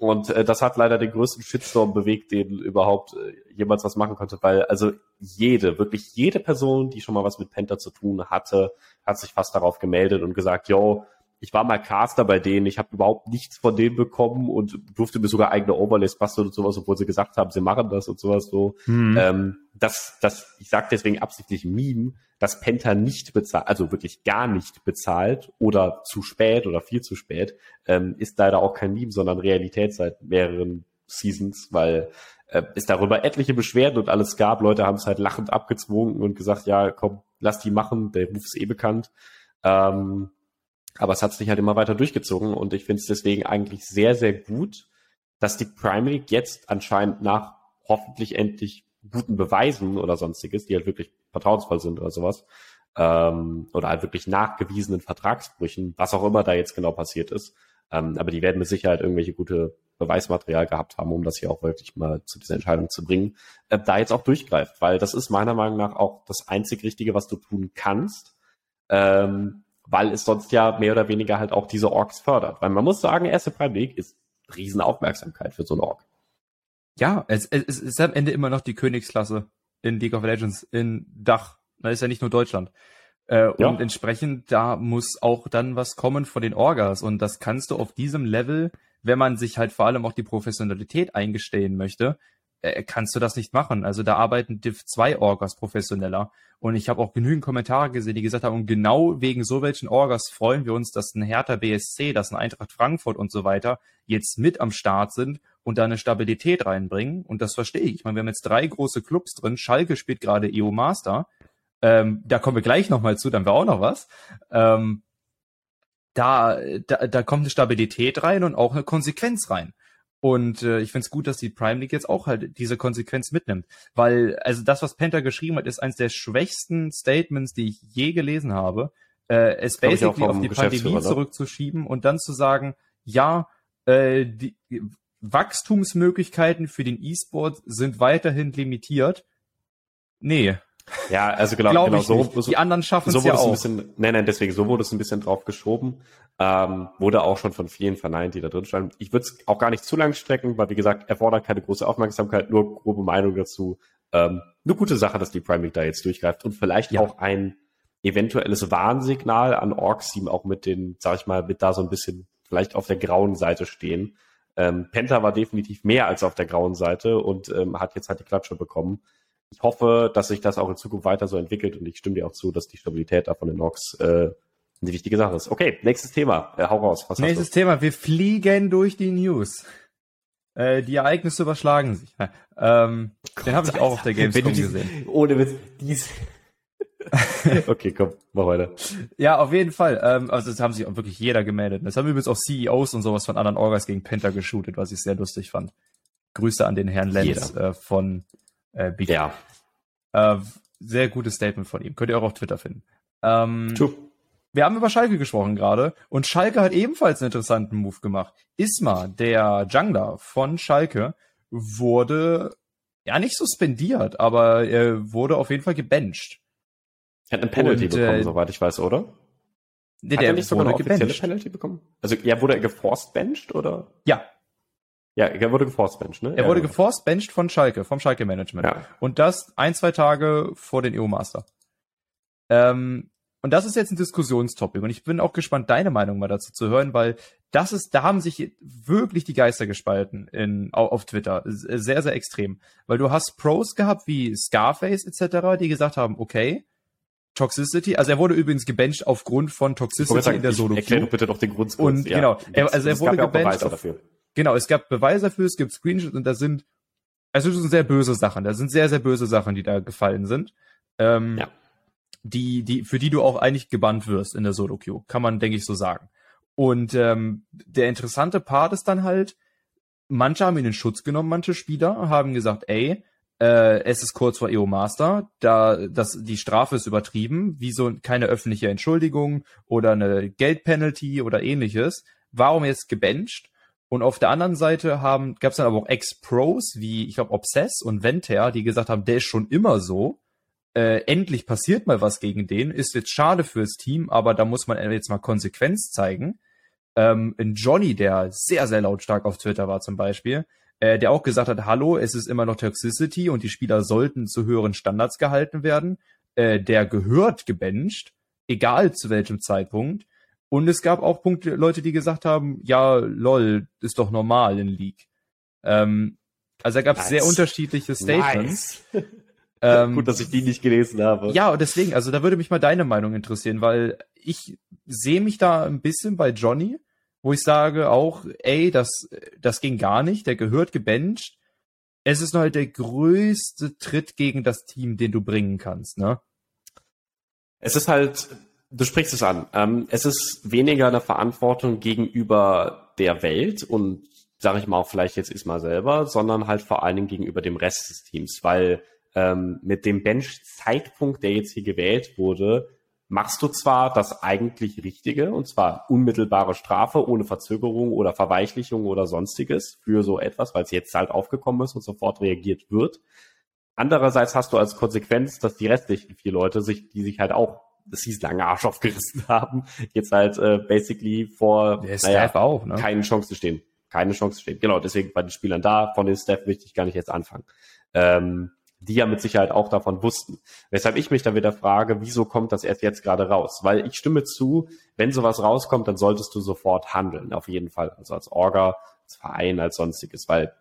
S1: Und äh, das hat leider den größten Shitstorm bewegt, den überhaupt äh, jemals was machen konnte, weil also jede, wirklich jede Person, die schon mal was mit Penta zu tun hatte, hat sich fast darauf gemeldet und gesagt, yo, ich war mal Caster bei denen, ich habe überhaupt nichts von denen bekommen und durfte mir sogar eigene Overlays basteln und sowas, obwohl sie gesagt haben, sie machen das und sowas so. Hm. Ähm, das, das, ich sage deswegen absichtlich Meme, dass Penta nicht bezahlt, also wirklich gar nicht bezahlt oder zu spät oder viel zu spät, ähm, ist leider auch kein Meme, sondern Realität seit mehreren Seasons, weil äh, es darüber etliche Beschwerden und alles gab. Leute haben es halt lachend abgezwungen und gesagt, ja, komm, lass die machen, der Move ist eh bekannt. Ähm, aber es hat sich halt immer weiter durchgezogen und ich finde es deswegen eigentlich sehr, sehr gut, dass die Primary jetzt anscheinend nach hoffentlich endlich guten Beweisen oder sonstiges, die halt wirklich vertrauensvoll sind oder sowas, ähm, oder halt wirklich nachgewiesenen Vertragsbrüchen, was auch immer da jetzt genau passiert ist. Ähm, aber die werden mit Sicherheit irgendwelche gute Beweismaterial gehabt haben, um das hier auch wirklich mal zu dieser Entscheidung zu bringen, äh, da jetzt auch durchgreift, weil das ist meiner Meinung nach auch das einzig Richtige, was du tun kannst, ähm, weil es sonst ja mehr oder weniger halt auch diese Orks fördert. Weil man muss sagen, erste Prime League ist Riesenaufmerksamkeit für so ein Ork.
S2: Ja, es, es ist am Ende immer noch die Königsklasse in League of Legends in Dach. Das ist ja nicht nur Deutschland. Äh, ja. Und entsprechend, da muss auch dann was kommen von den Orgas. Und das kannst du auf diesem Level, wenn man sich halt vor allem auch die Professionalität eingestehen möchte, äh, kannst du das nicht machen. Also da arbeiten Div 2 Orgas professioneller. Und ich habe auch genügend Kommentare gesehen, die gesagt haben, und genau wegen so welchen Orgas freuen wir uns, dass ein Hertha BSC, dass ein Eintracht Frankfurt und so weiter jetzt mit am Start sind und da eine Stabilität reinbringen. Und das verstehe ich. Ich meine, wir haben jetzt drei große Clubs drin. Schalke spielt gerade EU Master. Ähm, da kommen wir gleich nochmal zu, dann wäre auch noch was. Ähm, da, da, da kommt eine Stabilität rein und auch eine Konsequenz rein. Und äh, ich finde es gut, dass die Prime League jetzt auch halt diese Konsequenz mitnimmt. Weil, also das, was Penta geschrieben hat, ist eines der schwächsten Statements, die ich je gelesen habe. Äh, es basically auf die Pandemie ne? zurückzuschieben und dann zu sagen, ja, äh, die, Wachstumsmöglichkeiten für den E-Sport sind weiterhin limitiert. Nee.
S1: Ja, also genau,
S2: Glaub
S1: genau
S2: ich
S1: so, so,
S2: Die anderen schaffen
S1: so
S2: es
S1: wurde
S2: ja
S1: es ein
S2: auch.
S1: bisschen, nein, nein, deswegen, so wurde es ein bisschen drauf geschoben. Ähm, wurde auch schon von vielen verneint, die da drin standen. Ich würde es auch gar nicht zu lang strecken, weil wie gesagt, erfordert keine große Aufmerksamkeit, nur grobe Meinung dazu. Ähm, eine gute Sache, dass die Prime League da jetzt durchgreift und vielleicht
S2: Ja.
S1: auch ein eventuelles Warnsignal an Orks, die auch mit den, sag ich mal, mit da so ein bisschen vielleicht auf der grauen Seite stehen. Ähm, Penta war definitiv mehr als auf der grauen Seite und ähm, hat jetzt halt die Klatsche bekommen. Ich hoffe, dass sich das auch in Zukunft weiter so entwickelt und ich stimme dir auch zu, dass die Stabilität da von den Orks äh, eine wichtige Sache ist. Okay, nächstes Thema. Äh, hau raus. Was
S2: Nächstes Thema. Wir fliegen durch die News. Äh, die Ereignisse überschlagen sich. Ähm,
S1: du?
S2: den habe ich auch auf der Gamescom
S1: die-
S2: gesehen.
S1: Ohne Witz, dies. okay, komm, mach weiter.
S2: Ja, auf jeden Fall. Ähm, also das haben sich auch wirklich jeder gemeldet. Das haben übrigens auch CEOs und sowas von anderen Orgas gegen Penta geshootet, was ich sehr lustig fand. Grüße an den Herrn Lenz äh, von äh, Big.
S1: Ja,
S2: Äh, sehr gutes Statement von ihm. Könnt ihr auch auf Twitter finden. Ähm,
S1: tu.
S2: wir haben über Schalke gesprochen gerade und Schalke hat ebenfalls einen interessanten Move gemacht. Isma, der Jungler von Schalke, wurde ja nicht suspendiert, aber er wurde auf jeden Fall gebencht.
S1: Hat eine Penalty
S2: Und,
S1: bekommen,
S2: äh,
S1: soweit ich weiß, oder?
S2: Nee,
S1: Hat
S2: der
S1: er nicht sogar
S2: wurde
S1: eine offizielle
S2: gebencht.
S1: Penalty bekommen? Also, ja, wurde er geforced benched, oder?
S2: Ja,
S1: Ja, er wurde geforced benched, ne?
S2: er wurde
S1: Ja.
S2: geforced benched von Schalke, vom Schalke Management.
S1: Ja.
S2: Und das ein, zwei Tage vor den EU-Master. Ähm, und das ist jetzt ein Diskussionstopic. Und ich bin auch gespannt, deine Meinung mal dazu zu hören, weil das ist, da haben sich wirklich die Geister gespalten in, au- auf Twitter. Sehr, sehr extrem. Weil du hast Pros gehabt wie Scarface etc., die gesagt haben, okay, Toxicity, also er wurde übrigens gebencht aufgrund von Toxicity
S1: sagen,
S2: in der Solo
S1: erklär doch bitte doch den Grund
S2: Und genau, er- also er wurde
S1: ja auch
S2: gebencht auf-
S1: dafür.
S2: Genau, es gab Beweise dafür, es gibt Screenshots und da sind, also das sind sehr böse Sachen, da sind sehr, sehr böse Sachen, die da gefallen sind. Ähm,
S1: Ja.
S2: Die, die, für die du auch eigentlich gebannt wirst in der Solo Queue, kann man, denke ich, so sagen. Und ähm, der interessante Part ist dann halt, manche haben ihn in Schutz genommen, manche Spieler haben gesagt, ey, äh, es ist kurz vor EO Master, da das die Strafe ist übertrieben, wieso keine öffentliche Entschuldigung oder eine Geldpenalty oder ähnliches. Warum jetzt gebencht? Und auf der anderen Seite haben gab es dann aber auch Ex-Pros wie ich glaube Obsess und Venter, die gesagt haben, der ist schon immer so. Äh, endlich passiert mal was gegen den. Ist jetzt schade fürs Team, aber da muss man jetzt mal Konsequenz zeigen. Ähm, ein Johnny, der sehr, sehr lautstark auf Twitter war zum Beispiel, äh, der auch gesagt hat, hallo, es ist immer noch Toxicity und die Spieler sollten zu höheren Standards gehalten werden. Äh, der gehört gebencht, egal zu welchem Zeitpunkt. Und es gab auch Punkte, Leute, die gesagt haben, ja, lol, ist doch normal in League. Ähm, also da gab es
S1: Nice.
S2: sehr unterschiedliche Statements.
S1: Nice.
S2: Ähm,
S1: Gut, dass ich die nicht gelesen habe.
S2: ja, und deswegen, also da würde mich mal deine Meinung interessieren, weil ich sehe mich da ein bisschen bei Johnny, wo ich sage auch, ey, das, das ging gar nicht, der gehört gebencht. Es ist nur halt der größte Tritt gegen das Team, den du bringen kannst, ne?
S1: Es ist halt, du sprichst es an. Ähm, es ist weniger eine Verantwortung gegenüber der Welt und sage ich mal auch vielleicht jetzt ist mal selber, sondern halt vor allen Dingen gegenüber dem Rest des Teams, weil ähm, mit dem Bench-Zeitpunkt, der jetzt hier gewählt wurde, machst du zwar das eigentlich Richtige, und zwar unmittelbare Strafe ohne Verzögerung oder Verweichlichung oder sonstiges für so etwas, weil es jetzt halt aufgekommen ist und sofort reagiert wird. Andererseits hast du als Konsequenz, dass die restlichen vier Leute sich, die sich halt auch das hieß lange Arsch aufgerissen haben, jetzt halt äh, basically vor
S2: Der
S1: naja,
S2: auch, ne?
S1: keine Chance stehen. Keine Chance stehen. Genau, deswegen bei den Spielern da, von den Staff möchte ich gar nicht jetzt anfangen. Ähm, die ja mit Sicherheit auch davon wussten. Weshalb ich mich dann wieder frage, wieso kommt das erst jetzt gerade raus? Weil ich stimme zu, wenn sowas rauskommt, dann solltest du sofort handeln, auf jeden Fall. Also als Orga, als Verein, als sonstiges, weil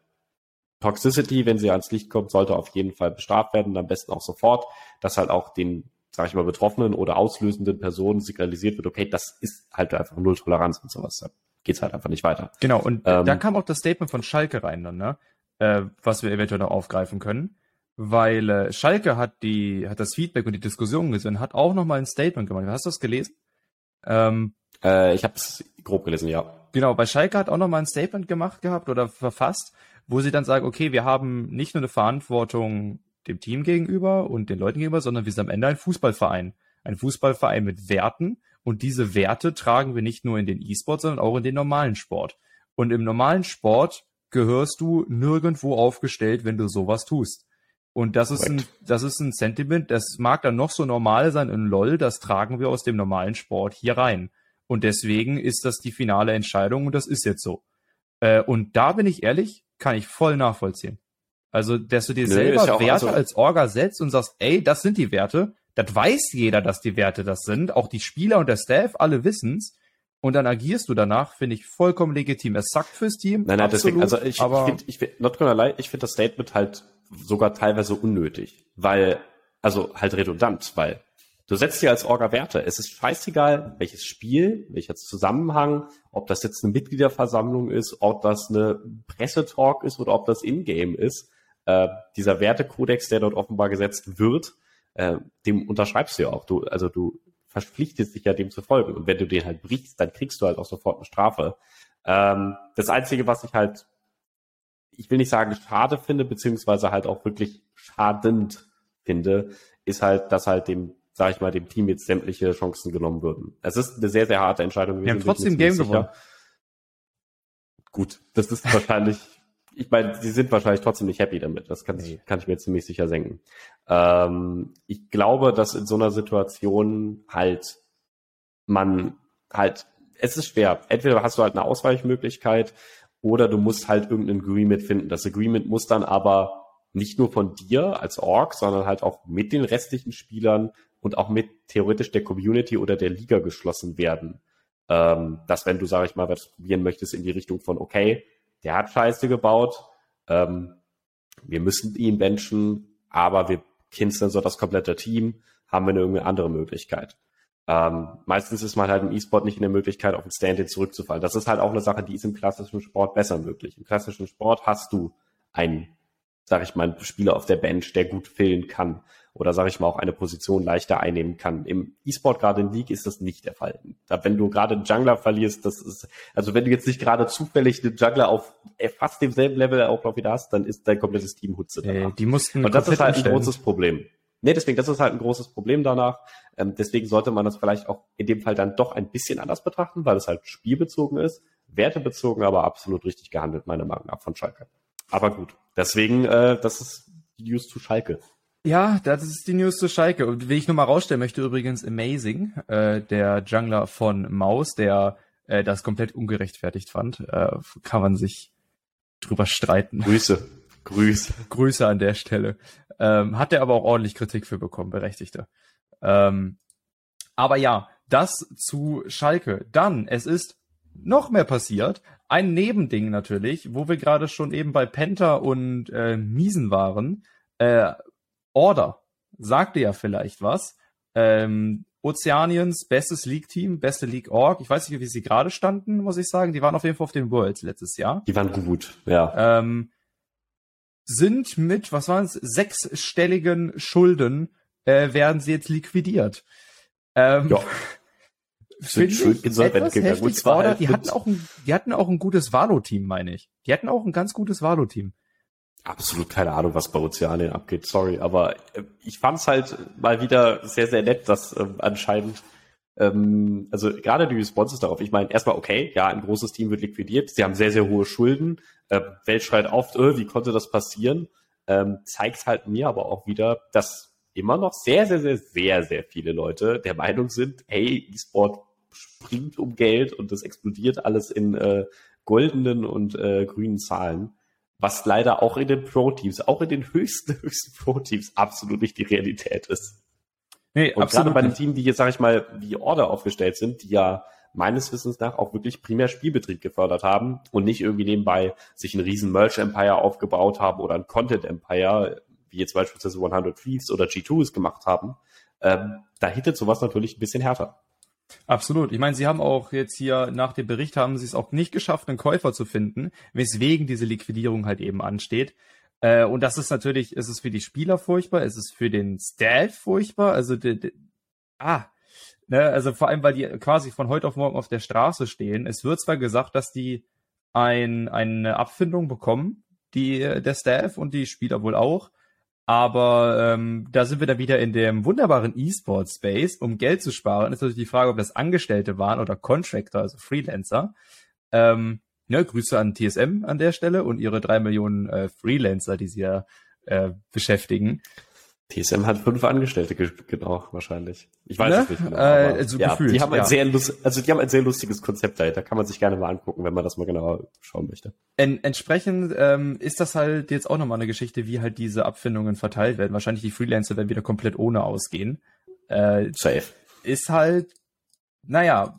S1: Toxicity, wenn sie ans Licht kommt, sollte auf jeden Fall bestraft werden am besten auch sofort, dass halt auch den, sag ich mal, betroffenen oder auslösenden Personen signalisiert wird, okay, das ist halt einfach Null Toleranz und sowas. Da geht's halt einfach nicht weiter.
S2: Genau, und
S1: Ähm,
S2: da kam auch das Statement von Schalke rein dann, ne? Äh, was wir eventuell noch aufgreifen können. Weil äh, Schalke hat die, hat das Feedback und die Diskussion gesehen, hat auch nochmal ein Statement gemacht. Hast du das gelesen? Ähm,
S1: Äh, ich habe es grob gelesen, ja.
S2: Genau, bei Schalke hat auch nochmal ein Statement gemacht gehabt oder verfasst, wo sie dann sagen, okay, wir haben nicht nur eine Verantwortung dem Team gegenüber und den Leuten gegenüber, sondern wir sind am Ende ein Fußballverein. Ein Fußballverein mit Werten und diese Werte tragen wir nicht nur in den E-Sport, sondern auch in den normalen Sport. Und im normalen Sport gehörst du nirgendwo aufgestellt, wenn du sowas tust. Und das ist ein, das ist ein Sentiment, das mag dann noch so normal sein in LOL, das tragen wir aus dem normalen Sport hier rein. Und deswegen ist das die finale Entscheidung und das ist jetzt so. Äh, und da bin ich ehrlich, kann ich voll nachvollziehen. Also, dass du dir Nö, selber ja Werte also als Orga setzt und sagst, ey, das sind die Werte, das weiß jeder, dass die Werte das sind, auch die Spieler und der Staff, alle wissen's. Und dann agierst du danach, finde ich vollkommen legitim. Es sagt fürs Team.
S1: Nein, nein, absolut, deswegen, also ich, aber ich finde, ich find, not gonna lie, ich finde das Statement halt sogar teilweise unnötig, weil, also halt redundant, weil du setzt dir als Orga Werte. Es ist scheißegal, welches Spiel, welcher Zusammenhang, ob das jetzt eine Mitgliederversammlung ist, ob das eine Pressetalk ist oder ob das Ingame ist. Äh, dieser Wertekodex, der dort offenbar gesetzt wird, äh, dem unterschreibst du ja auch. Du, also du verpflichtest dich ja dem zu folgen. Und wenn du den halt brichst, dann kriegst du halt auch sofort eine Strafe. Ähm, das Einzige, was ich halt, ich will nicht sagen schade finde, beziehungsweise halt auch wirklich schadend finde, ist halt, dass halt dem, sag ich mal, dem Team jetzt sämtliche Chancen genommen würden. Es ist eine sehr, sehr harte Entscheidung.
S2: Wir haben trotzdem Game gewonnen.
S1: Gut, das ist wahrscheinlich ich meine, sie sind wahrscheinlich trotzdem nicht happy damit. Das kann, nee. kann ich mir ziemlich sicher senken. Ähm, ich glaube, dass in so einer Situation halt man halt, es ist schwer. Entweder hast du halt eine Ausweichmöglichkeit oder du musst halt irgendein Agreement finden. Das Agreement muss dann aber nicht nur von dir als Org, sondern halt auch mit den restlichen Spielern und auch mit theoretisch der Community oder der Liga geschlossen werden. Ähm, dass wenn du, sag ich mal, was probieren möchtest in die Richtung von, okay, der hat Scheiße gebaut, ähm, wir müssen ihn benchen, aber wir kinzeln so das komplette Team, haben wir eine irgendeine andere Möglichkeit. Ähm, meistens ist man halt im E-Sport nicht in der Möglichkeit, auf den Stand-in zurückzufallen. Das ist halt auch eine Sache, die ist im klassischen Sport besser möglich. Im klassischen Sport hast du einen sage ich mal, Spieler auf der Bench, der gut füllen kann oder sage ich mal auch eine Position leichter einnehmen kann. Im E-Sport gerade in League ist das nicht der Fall. Da, wenn du gerade einen Jungler verlierst, das ist, also wenn du jetzt nicht gerade zufällig einen Jungler auf fast demselben Level auch noch wieder hast, dann ist dein komplettes Team Hutze
S2: danach. die mussten
S1: Und das ist halt ein großes Problem. Nee, deswegen, das ist halt ein großes Problem danach. Ähm, deswegen sollte man das vielleicht auch in dem Fall dann doch ein bisschen anders betrachten, weil es halt spielbezogen ist, wertebezogen, aber absolut richtig gehandelt, meiner Meinung nach, von Schalke. Aber gut, deswegen, äh, das ist die News zu Schalke.
S2: Ja, das ist die News zu Schalke. Und wie ich nochmal rausstellen möchte, übrigens Amazing, äh, der Jungler von Maus, der äh, das komplett ungerechtfertigt fand, äh, kann man sich drüber streiten.
S1: Grüße. Grüße.
S2: Grüße an der Stelle. Ähm, hat er aber auch ordentlich Kritik für bekommen, berechtigte. Ähm, aber ja, das zu Schalke. Dann, es ist noch mehr passiert. Ein Nebending natürlich, wo wir gerade schon eben bei Penta und äh, Miesen waren. Äh, Order sagte ja vielleicht was. Ähm, Ozeaniens bestes League-Team, beste League-Org. Ich weiß nicht, wie sie gerade standen, muss ich sagen. Die waren auf jeden Fall auf den Worlds letztes Jahr.
S1: Die waren gut, ja.
S2: Ähm, sind mit, was waren es, sechsstelligen Schulden, äh, werden sie jetzt liquidiert. Ähm, ja. Finde schön insolvent gegangen. Gut, zwar halt die hatten auch ein, die hatten auch ein gutes Valo-Team, meine ich. Die hatten auch ein ganz gutes Valo-Team.
S1: Absolut keine Ahnung, was bei Ozeanien abgeht, sorry, aber äh, ich fand's halt mal wieder sehr, sehr nett, dass ähm, anscheinend, ähm, also gerade die Responses darauf, ich meine, erstmal okay, ja, ein großes Team wird liquidiert, sie haben sehr, sehr hohe Schulden, äh, Welt schreit auf, äh, wie konnte das passieren? Ähm, zeigt halt mir aber auch wieder, dass immer noch sehr, sehr, sehr, sehr, sehr viele Leute der Meinung sind, hey, E-Sport springt um Geld und das explodiert alles in äh, goldenen und äh, grünen Zahlen, was leider auch in den Pro-Teams, auch in den höchsten, höchsten Pro-Teams absolut nicht die Realität ist. Nee, und absolut gerade bei einem Team, die jetzt, sage ich mal, wie Order aufgestellt sind, die ja meines Wissens nach auch wirklich primär Spielbetrieb gefördert haben und nicht irgendwie nebenbei sich ein riesen Merch-Empire aufgebaut haben oder ein Content-Empire, wie jetzt beispielsweise 100 Thieves oder G2 es gemacht haben, ähm, da hittet sowas natürlich ein bisschen härter.
S2: Absolut. Ich meine, sie haben auch jetzt hier nach dem Bericht haben sie es auch nicht geschafft, einen Käufer zu finden, weswegen diese Liquidierung halt eben ansteht. Äh, und das ist natürlich, ist es für die Spieler furchtbar, ist es für den Staff furchtbar. Also, de, de, ah, ne, also vor allem, weil die quasi von heute auf morgen auf der Straße stehen. Es wird zwar gesagt, dass die ein, eine Abfindung bekommen, die der Staff und die Spieler wohl auch. Aber ähm, da sind wir dann wieder in dem wunderbaren E-Sport-Space. Um Geld zu sparen, ist natürlich die Frage, ob das Angestellte waren oder Contractor, also Freelancer. Ähm, ne, Grüße an TSM an der Stelle und ihre drei Millionen äh, Freelancer, die sie ja äh, beschäftigen.
S1: TSM hat fünf Angestellte, genau, wahrscheinlich. Ich weiß
S2: Ne?
S1: es nicht genau.
S2: Äh, also
S1: ja,
S2: gefühlt,
S1: die haben ein
S2: ja.
S1: sehr lust, also die haben ein sehr lustiges Konzept dahinter. Kann man sich gerne mal angucken, wenn man das mal genauer schauen möchte.
S2: En entsprechend ähm, ist das halt jetzt auch nochmal eine Geschichte, wie halt diese Abfindungen verteilt werden. Wahrscheinlich die Freelancer werden wieder komplett ohne ausgehen. Äh,
S1: Safe.
S2: ist halt, naja,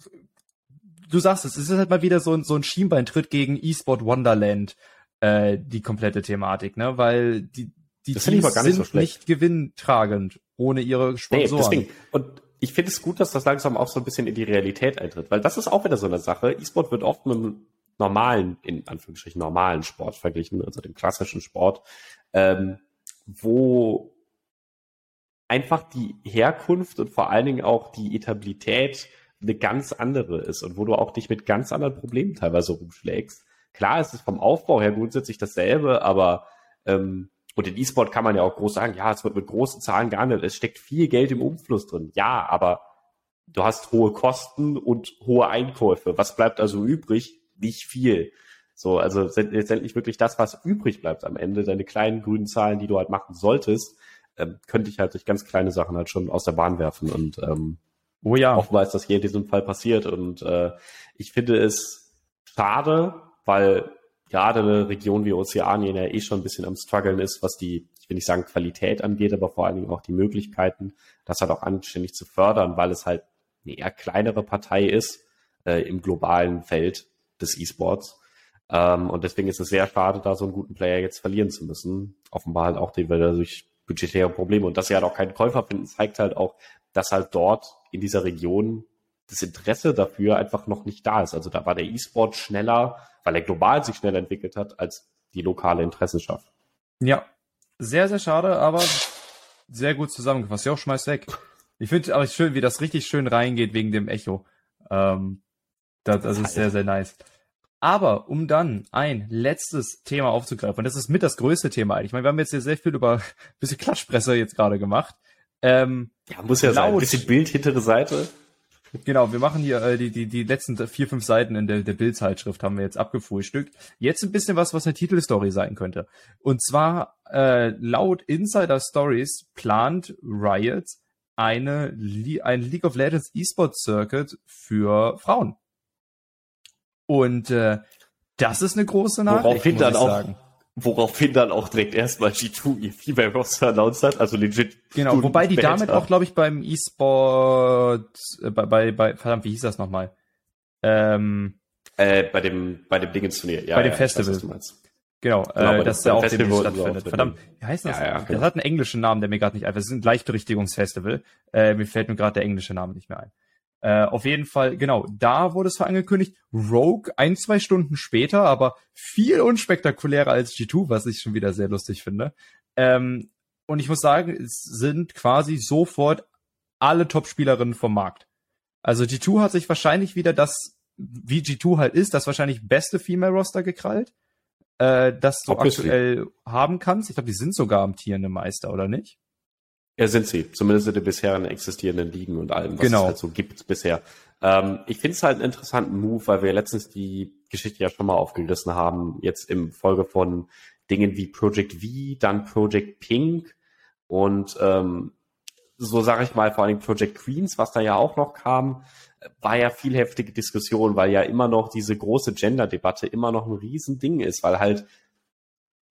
S2: du sagst es, es ist halt mal wieder so, ein- so ein Schienbeintritt gegen eSport Wonderland, äh, die komplette Thematik, ne? Weil die, die
S1: Das
S2: Teams
S1: nicht
S2: sind
S1: so schlecht.
S2: nicht gewinntragend ohne ihre
S1: Nee,
S2: Sponsoren.
S1: deswegen. Und ich finde es gut, dass das langsam auch so ein bisschen in die Realität eintritt, weil das ist auch wieder so eine Sache. E-Sport wird oft mit einem normalen, in Anführungsstrichen normalen Sport verglichen, also dem klassischen Sport, ähm, wo einfach die Herkunft und vor allen Dingen auch die Etablität eine ganz andere ist und wo du auch dich mit ganz anderen Problemen teilweise rumschlägst. Klar, es ist vom Aufbau her grundsätzlich dasselbe, aber ähm, und in E-Sport kann man ja auch groß sagen, ja, es wird mit großen Zahlen gehandelt, es steckt viel Geld im Umfluss drin. Ja, aber du hast hohe Kosten und hohe Einkäufe. Was bleibt also übrig? Nicht viel. So, also letztendlich wirklich das, was übrig bleibt am Ende, deine kleinen grünen Zahlen, die du halt machen solltest, ähm, könnte ich halt durch ganz kleine Sachen halt schon aus der Bahn werfen. Und ähm,
S2: Oh ja.
S1: offenbar ist das hier in diesem Fall passiert. Und äh, ich finde es schade, weil gerade eine Region wie Ozeanien ja eh schon ein bisschen am struggeln ist, was die, ich will nicht sagen Qualität angeht, aber vor allen Dingen auch die Möglichkeiten, das halt auch anständig zu fördern, weil es halt eine eher kleinere Partei ist äh, im globalen Feld des E-Sports. Ähm, und deswegen ist es sehr schade, da so einen guten Player jetzt verlieren zu müssen. Offenbar halt auch den wir durch budgetäre Probleme und dass sie halt auch keinen Käufer finden, zeigt halt auch, dass halt dort in dieser Region das Interesse dafür einfach noch nicht da ist. Also da war der E-Sport schneller, weil er global sich schneller entwickelt hat, als die lokale Interessenschaft.
S2: Ja. Sehr, sehr schade, aber sehr gut zusammengefasst. Ja, schmeiß weg. Ich finde aber schön, wie das richtig schön reingeht wegen dem Echo. Ähm, das, das ist sehr, sehr nice. Aber um dann ein letztes Thema aufzugreifen, und das ist mit das größte Thema eigentlich. Ich meine, wir haben jetzt hier sehr viel über ein bisschen Klatschpresse jetzt gerade gemacht. Ähm,
S1: Ja, muss ja sein. Ein
S2: Laut.
S1: bisschen Bild, hintere Seite.
S2: Genau, wir machen hier äh, die, die, die letzten vier, fünf Seiten in der, der Bildzeitschrift haben wir jetzt abgefrühstückt. Jetzt ein bisschen was, was eine Titelstory sein könnte. Und zwar äh, laut Insider Stories plant Riot eine Le ein League of Legends E-Sport Circuit für Frauen. Und äh, das ist eine große Nachricht,
S1: Woraufhin dann auch,
S2: sagen.
S1: Woraufhin dann auch direkt erstmal G2 ihr Female Roster announced hat, also legit.
S2: Genau,
S1: Stunden
S2: wobei die damit auch, glaube ich, beim E-Sport, äh, bei, bei, bei, verdammt, wie hieß das nochmal? Ähm,
S1: Äh, bei dem, bei dem Dingens-Turnier, ja.
S2: Bei dem
S1: ja,
S2: Festival.
S1: Weiß.
S2: Genau,
S1: Genau,
S2: äh, dass
S1: dem-
S2: da auch
S1: Festival
S2: stattfindet. Verdammt, wie heißt das?
S1: Ja, ja,
S2: das
S1: genau.
S2: hat einen englischen Namen, der mir gerade nicht einfällt. Es ist ein Gleichberechtigungsfestival. Äh, mir fällt nur gerade der englische Name nicht mehr ein. Äh, auf jeden Fall, genau, da wurde es angekündigt. Rogue ein, zwei Stunden später, aber viel unspektakulärer als G2, was ich schon wieder sehr lustig finde. Ähm, und ich muss sagen, es sind quasi sofort alle Top-Spielerinnen vom Markt. Also G2 hat sich wahrscheinlich wieder das, wie G2 halt ist, das wahrscheinlich beste Female-Roster gekrallt, äh, das du
S1: Obviously.
S2: aktuell haben kannst. Ich glaube, die sind sogar amtierende Meister, oder nicht?
S1: Ja, sind sie. Zumindest in den bisherigen existierenden Ligen und allem, was
S2: Genau.
S1: es halt so gibt bisher. Ähm, ich finde es halt einen interessanten Move, weil wir letztens die Geschichte ja schon mal aufgerissen haben, jetzt im Folge von Dingen wie Project V, dann Project Pink und ähm, so sage ich mal vor allem Project Queens, was da ja auch noch kam, war ja viel heftige Diskussion, weil ja immer noch diese große Gender-Debatte immer noch ein Riesending ist, weil halt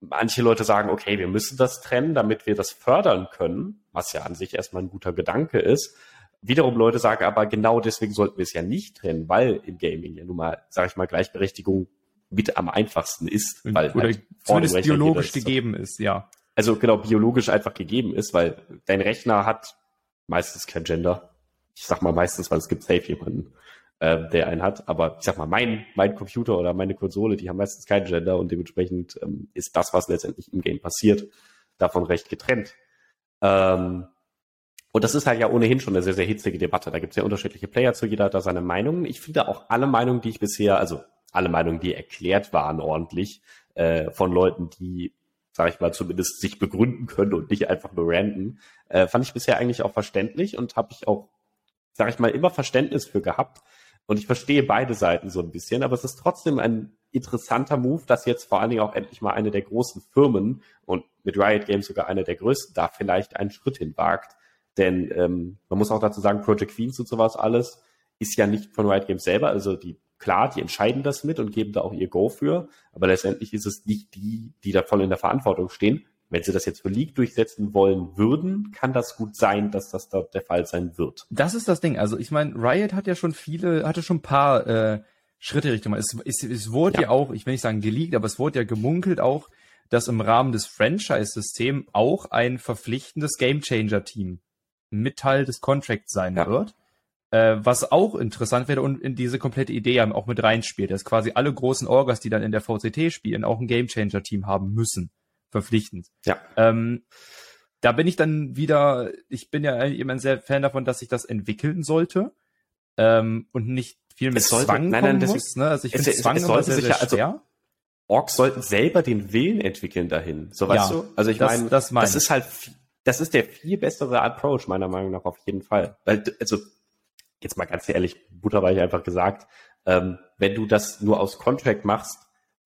S1: manche Leute sagen, okay, wir müssen das trennen, damit wir das fördern können, was ja an sich erstmal ein guter Gedanke ist. Wiederum Leute sagen aber, genau deswegen sollten wir es ja nicht trennen, weil im Gaming ja nun mal, sage ich mal, Gleichberechtigung mit am einfachsten ist, weil
S2: oder
S1: halt
S2: zumindest biologisch
S1: ist so-
S2: gegeben ist, ja.
S1: also genau biologisch einfach gegeben ist, weil dein Rechner hat meistens kein Gender. Ich sag mal meistens, weil es gibt safe jemanden, äh, der einen hat. Aber ich sag mal, mein, mein Computer oder meine Konsole, die haben meistens kein Gender und dementsprechend ähm, ist das, was letztendlich im Game passiert, davon recht getrennt. Ähm, und das ist halt ja ohnehin schon eine sehr, sehr hitzige Debatte. Da gibt es ja unterschiedliche Player zu, jeder hat da seine Meinungen. Ich finde auch alle Meinungen, die ich bisher, also alle Meinungen, die erklärt waren ordentlich, äh, von Leuten, die, sage ich mal, zumindest sich begründen können und nicht einfach nur ranten, äh, fand ich bisher eigentlich auch verständlich und habe ich auch, sage ich mal, immer Verständnis für gehabt. Und ich verstehe beide Seiten so ein bisschen, aber es ist trotzdem ein interessanter Move, dass jetzt vor allen Dingen auch endlich mal eine der großen Firmen und mit Riot Games sogar eine der größten da vielleicht einen Schritt hinwagt. Denn ähm, man muss auch dazu sagen, Project Queens und sowas alles ist ja nicht von Riot Games selber. Also die, klar, die entscheiden das mit und geben da auch ihr Go für. Aber letztendlich ist es nicht die, die da voll in der Verantwortung stehen. Wenn sie das jetzt für League durchsetzen wollen würden, kann das gut sein, dass das dort der Fall sein wird.
S2: Das ist das Ding. Also ich meine, Riot hat ja schon viele, hatte schon ein paar äh, Schritte Richtung. Es, es, es wurde ja. ja auch, ich will nicht sagen geleakt, aber es wurde ja gemunkelt auch, dass im Rahmen des Franchise-Systems auch ein verpflichtendes Gamechanger-Team mit Teil des Contracts sein ja. wird. Äh, was auch interessant wäre und in diese komplette Idee ja auch mit reinspielt, dass quasi alle großen Orgas, die dann in der VCT spielen, auch ein Gamechanger-Team haben müssen. Verpflichtend.
S1: Ja.
S2: Ähm, da bin ich dann wieder, ich bin ja immer ein sehr Fan davon, dass sich das entwickeln sollte ähm, und nicht viel mit sollte, Zwang nein, nein, das muss. Ne? Also ich finde Zwang es immer sehr, sehr also schwer. Also,
S1: Orks sollten selber den Willen entwickeln dahin. So weißt ja, du? Also ich meine, das, mein das ist halt, das ist der viel bessere Approach meiner Meinung nach auf jeden Fall. Weil, also jetzt mal ganz ehrlich, butterweich einfach gesagt, ähm, wenn du das nur aus Contract machst,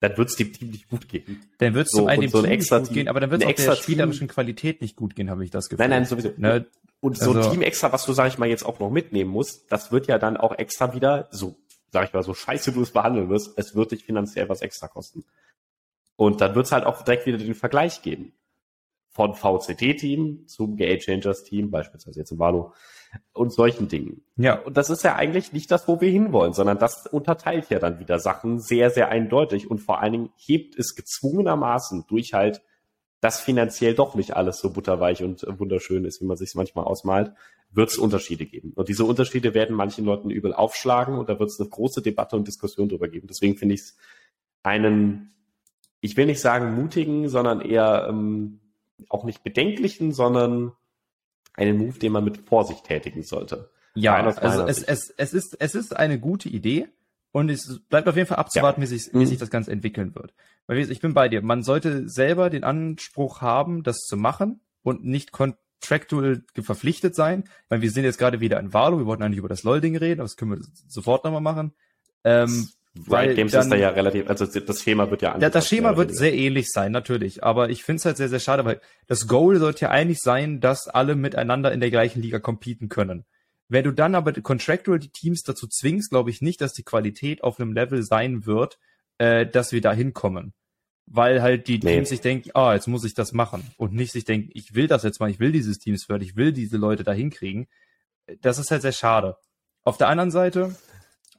S1: dann wird es dem Team nicht gut gehen.
S2: Dann wird es so, zum einen dem so Team nicht gut gehen, aber dann wird es auch der spielerischen Qualität nicht gut gehen, habe ich das Gefühl.
S1: Nein, nein, sowieso. Ne? Und so also, ein Team extra, was du, sag ich mal, jetzt auch noch mitnehmen musst, das wird ja dann auch extra wieder, so, sag ich mal, so scheiße du es behandeln wirst, es wird dich finanziell was extra kosten. Und dann wird es halt auch direkt wieder den Vergleich geben. Von VCT-Team zum Gate Changers-Team, beispielsweise jetzt im Valo, und solchen Dingen. Ja. Und das ist ja eigentlich nicht das, wo wir hinwollen, sondern das unterteilt ja dann wieder Sachen sehr, sehr eindeutig und vor allen Dingen hebt es gezwungenermaßen durch halt, dass finanziell doch nicht alles so butterweich und wunderschön ist, wie man sich manchmal ausmalt, wird es Unterschiede geben. Und diese Unterschiede werden manchen Leuten übel aufschlagen und da wird es eine große Debatte und Diskussion drüber geben. Deswegen finde ich es einen, ich will nicht sagen mutigen, sondern eher ähm, auch nicht bedenklichen, sondern einen Move, den man mit Vorsicht tätigen sollte.
S2: Ja, also es, es, es, ist, es ist eine gute Idee und es bleibt auf jeden Fall abzuwarten, ja. wie, sich, wie mhm. sich das Ganze entwickeln wird. Weil ich bin bei dir. Man sollte selber den Anspruch haben, das zu machen und nicht contractual verpflichtet sein. Weil wir sind jetzt gerade wieder in Valo. Wir wollten eigentlich über das LOL-Ding reden, aber das können wir sofort nochmal machen.
S1: Ähm, weil Games dann, ist da ja relativ, also das Schema wird ja
S2: anders. Ja, das Schema wird sehr ähnlich sein, natürlich. Aber ich finde es halt sehr, sehr schade, weil das Goal sollte ja eigentlich sein, dass alle miteinander in der gleichen Liga competen können. Wenn du dann aber contractual die Teams dazu zwingst, glaube ich nicht, dass die Qualität auf einem Level sein wird, äh, dass wir da hinkommen. Weil halt die nee. Teams sich denken, ah, oh, jetzt muss ich das machen. Und nicht sich denken, ich will das jetzt mal, ich will dieses Teams fördern, ich will diese Leute da hinkriegen. Das ist halt sehr schade. Auf der anderen Seite,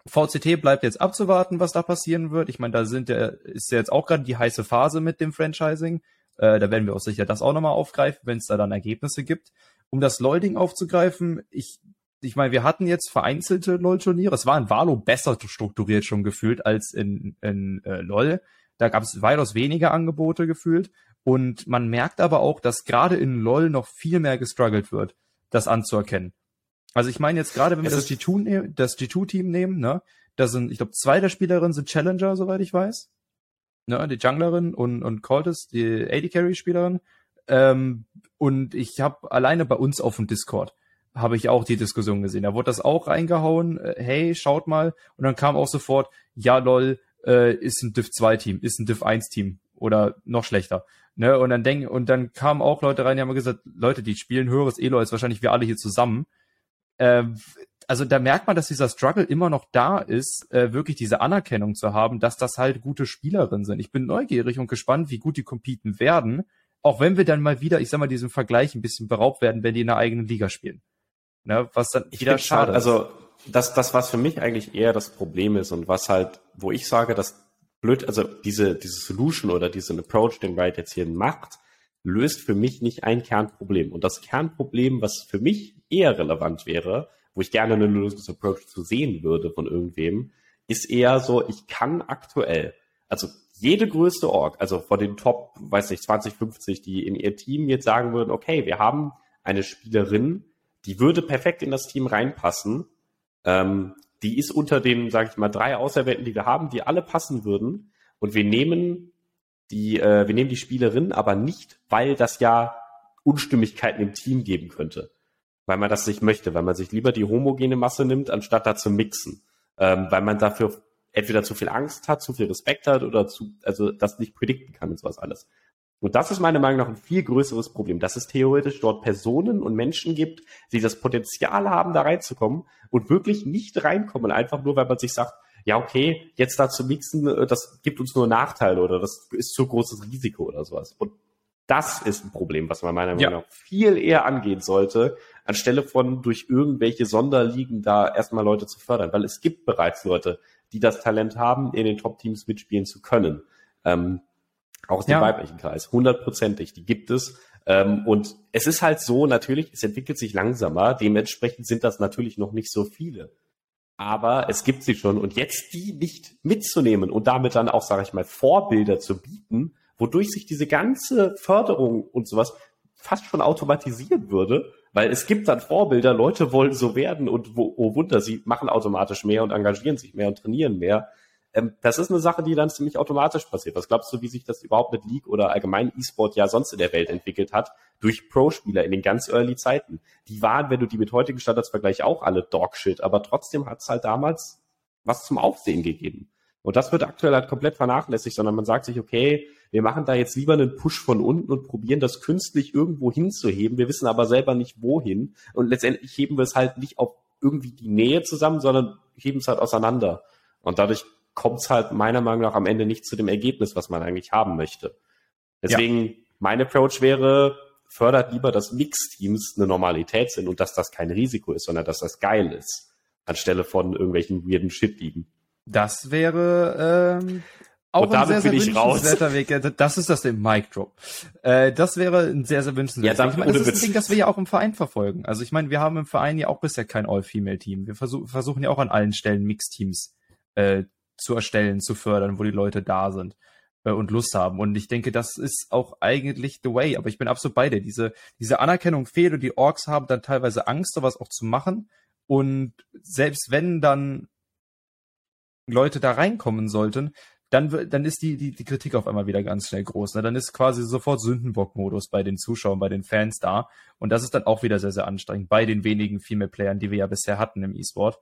S2: VCT bleibt jetzt abzuwarten, was da passieren wird. Ich meine, da sind ja, ist ja jetzt auch gerade die heiße Phase mit dem Franchising. Äh, da werden wir auch sicher das auch nochmal aufgreifen, wenn es da dann Ergebnisse gibt. Um das LOL-Ding aufzugreifen, ich, ich meine, wir hatten jetzt vereinzelte LOL-Turniere. Es war in Valo besser strukturiert schon gefühlt als in, in äh, LOL. Da gab es weitaus weniger Angebote gefühlt. Und man merkt aber auch, dass gerade in LOL noch viel mehr gestruggelt wird, das anzuerkennen. Also ich meine jetzt gerade, wenn wir das G2, ne das G2-Team nehmen, ne, da sind, ich glaube, zwei der Spielerinnen sind Challenger, soweit ich weiß. Ne, die Junglerin und, und Cortis, die AD-Carry-Spielerin. Ähm, und ich habe alleine bei uns auf dem Discord habe ich auch die Diskussion gesehen. Da wurde das auch reingehauen, äh, hey, schaut mal. Und dann kam auch sofort, ja lol, äh, ist ein Div 2 Team, ist ein Div 1 Team oder noch schlechter. Ne? Und dann denk, und dann kamen auch Leute rein, die haben gesagt, Leute, die spielen höheres Elo als wahrscheinlich wir alle hier zusammen äh, also da merkt man, dass dieser Struggle immer noch da ist, äh, wirklich diese Anerkennung zu haben, dass das halt gute Spielerinnen sind. Ich bin neugierig und gespannt, wie gut die competen werden, auch wenn wir dann mal wieder, ich sag mal, diesem Vergleich ein bisschen beraubt werden, wenn die in der eigenen Liga spielen. Ne, was dann
S1: ich wieder schade Also das, das, was für mich eigentlich eher das Problem ist und was halt, wo ich sage, dass blöd, also diese, diese Solution oder diesen Approach, den Wright jetzt hier macht, löst für mich nicht ein Kernproblem. Und das Kernproblem, was für mich eher relevant wäre, wo ich gerne eine Lösungsapproach zu sehen würde von irgendwem, ist eher so, ich kann aktuell, also jede größte Org, also vor den Top, weiß nicht, 20, 50, die in ihr Team jetzt sagen würden, okay, wir haben eine Spielerin, die würde perfekt in das Team reinpassen, ähm, die ist unter den, sage ich mal, drei Auserwählten, die wir haben, die alle passen würden. Und wir nehmen die, äh, wir nehmen die Spielerin, aber nicht, weil das ja Unstimmigkeiten im Team geben könnte. Weil man das nicht möchte, weil man sich lieber die homogene Masse nimmt, anstatt da zu mixen. Ähm, weil man dafür entweder zu viel Angst hat, zu viel Respekt hat oder zu, also das nicht predikten kann und sowas alles. Und das ist meiner Meinung nach ein viel größeres Problem, dass es theoretisch dort Personen und Menschen gibt, die das Potenzial haben, da reinzukommen und wirklich nicht reinkommen, einfach nur, weil man sich sagt, ja, okay, jetzt da zu mixen, äh, das gibt uns nur Nachteile oder das ist zu großes Risiko oder sowas. Und das ist ein Problem, was man meiner Meinung nach ja. viel eher angehen sollte, anstelle von durch irgendwelche Sonderligen da erstmal Leute zu fördern, weil es gibt bereits Leute, die das Talent haben, in den Top-Teams mitspielen zu können. Ähm, auch aus dem ja. weiblichen Kreis, hundertprozentig, die gibt es. Ähm, und es ist halt so, natürlich, es entwickelt sich langsamer, dementsprechend sind das natürlich noch nicht so viele. Aber es gibt sie schon und jetzt die nicht mitzunehmen und damit dann auch, sage ich mal, Vorbilder zu bieten, wodurch sich diese ganze Förderung und sowas fast schon automatisieren würde, weil es gibt dann Vorbilder, Leute wollen so werden und wo, oh Wunder, sie machen automatisch mehr und engagieren sich mehr und trainieren mehr. Ähm, das ist eine Sache, die dann ziemlich automatisch passiert. Was glaubst du, wie sich das überhaupt mit League oder allgemein E-Sport ja sonst in der Welt entwickelt hat? Durch Pro-Spieler in den ganz early Zeiten. Die waren, wenn du die mit heutigen Standards vergleichst, auch alle Dogshit, aber trotzdem hat es halt damals was zum Aufsehen gegeben. Und das wird aktuell halt komplett vernachlässigt, sondern man sagt sich, okay, wir machen da jetzt lieber einen Push von unten und probieren das künstlich irgendwo hinzuheben. Wir wissen aber selber nicht wohin. Und letztendlich heben wir es halt nicht auf irgendwie die Nähe zusammen, sondern heben es halt auseinander. Und dadurch kommt es halt meiner Meinung nach am Ende nicht zu dem Ergebnis, was man eigentlich haben möchte. Deswegen, ja. mein Approach wäre, fördert lieber, dass Mix-Teams eine Normalität sind und dass das kein Risiko ist, sondern dass das geil ist, anstelle von irgendwelchen weirden Shit-Ligen.
S2: Das wäre ähm, auch und ein sehr, sehr wünschenswerter Weg. Das ist das im Mic Drop. Äh, das wäre ein sehr, sehr wünschenswerter ja, Weg. Ich meine, das ist ein Ding, das wir ja auch im Verein verfolgen. Also ich meine, wir haben im Verein ja auch bisher kein All-Female-Team. Wir versuch, versuchen ja auch an allen Stellen Mix-Teams äh, zu erstellen, zu fördern, wo die Leute da sind äh, und Lust haben. Und ich denke, das ist auch eigentlich the way. Aber ich bin absolut bei dir. Diese, diese Anerkennung fehlt und die Orks haben dann teilweise Angst, sowas auch zu machen. Und selbst wenn dann Leute da reinkommen sollten, dann, dann ist die, die, die Kritik auf einmal wieder ganz schnell groß. Ne? Dann ist quasi sofort Sündenbock-Modus bei den Zuschauern, bei den Fans da. Und das ist dann auch wieder sehr, sehr anstrengend. Bei den wenigen Female-Playern, die wir ja bisher hatten im E-Sport,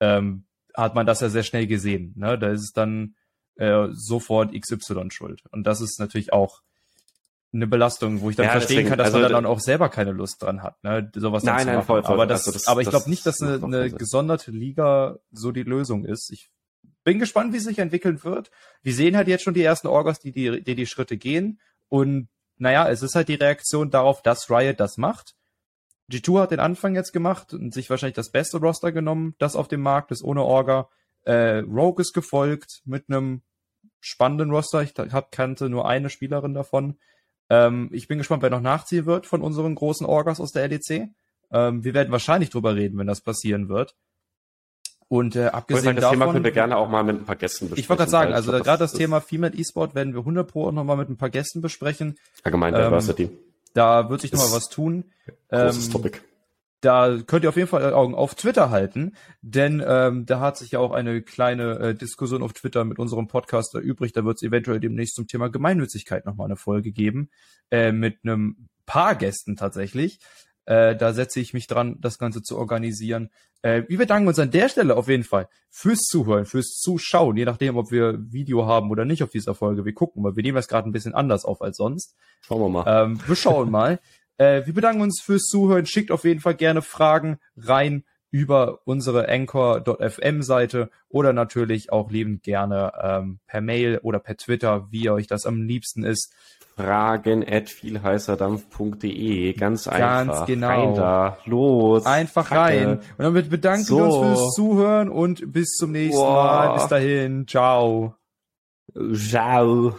S2: ähm, hat man das ja sehr schnell gesehen. Ne? Da ist es dann äh, sofort XY schuld. Und das ist natürlich auch eine Belastung, wo ich dann ja, verstehen deswegen, kann, dass also, man dann auch selber keine Lust dran hat, ne, sowas
S1: nein, nein, voll, voll.
S2: Aber, das, also das, aber ich glaube nicht, dass eine, eine gesonderte Liga so die Lösung ist. Ich bin gespannt, wie es sich entwickeln wird. Wir sehen halt jetzt schon die ersten Orgas, die die, die, die Schritte gehen. Und naja, es ist halt die Reaktion darauf, dass Riot das macht. G2 hat den Anfang jetzt gemacht und sich wahrscheinlich das beste Roster genommen, das auf dem Markt ist, ohne Orga. Äh, Rogue ist gefolgt mit einem spannenden Roster. Ich hab, kannte nur eine Spielerin davon. Ähm, ich bin gespannt, wer noch nachziehen wird von unseren großen Orgas aus der LEC. Ähm, wir werden wahrscheinlich drüber reden, wenn das passieren wird. Und äh, abgesehen sagen,
S1: das
S2: davon,
S1: Thema können wir gerne auch mal mit ein paar Gästen
S2: besprechen. Ich wollte gerade sagen, also gerade das, das Thema Female E-Sport werden wir 100 pro auch nochmal mit ein paar Gästen besprechen.
S1: Allgemein Diversity.
S2: Da wird sich nochmal was tun.
S1: Großes ähm, Topic.
S2: Da könnt ihr auf jeden Fall Augen auf Twitter halten, denn ähm, da hat sich ja auch eine kleine äh, Diskussion auf Twitter mit unserem Podcast erübrigt. Da wird es eventuell demnächst zum Thema Gemeinnützigkeit nochmal eine Folge geben, äh, mit einem paar Gästen tatsächlich. Äh, da setze ich mich dran, das Ganze zu organisieren. Äh, wir bedanken uns an der Stelle auf jeden Fall fürs Zuhören, fürs Zuschauen, je nachdem, ob wir Video haben oder nicht auf dieser Folge. Wir gucken, weil wir nehmen das gerade ein bisschen anders auf als sonst.
S1: Schauen wir mal.
S2: Ähm, wir schauen mal. Äh, wir bedanken uns fürs Zuhören. Schickt auf jeden Fall gerne Fragen rein über unsere Anchor.fm Seite oder natürlich auch liebend gerne ähm, per Mail oder per Twitter, wie euch das am liebsten ist
S1: fragen at vielheißerdampf.de. Ganz, Ganz einfach.
S2: Ganz genau. Rein
S1: da. Los.
S2: Einfach Kacke. rein. Und damit bedanken so. wir uns fürs Zuhören und bis zum nächsten Boah. Mal. Bis dahin. Ciao.
S1: Ciao.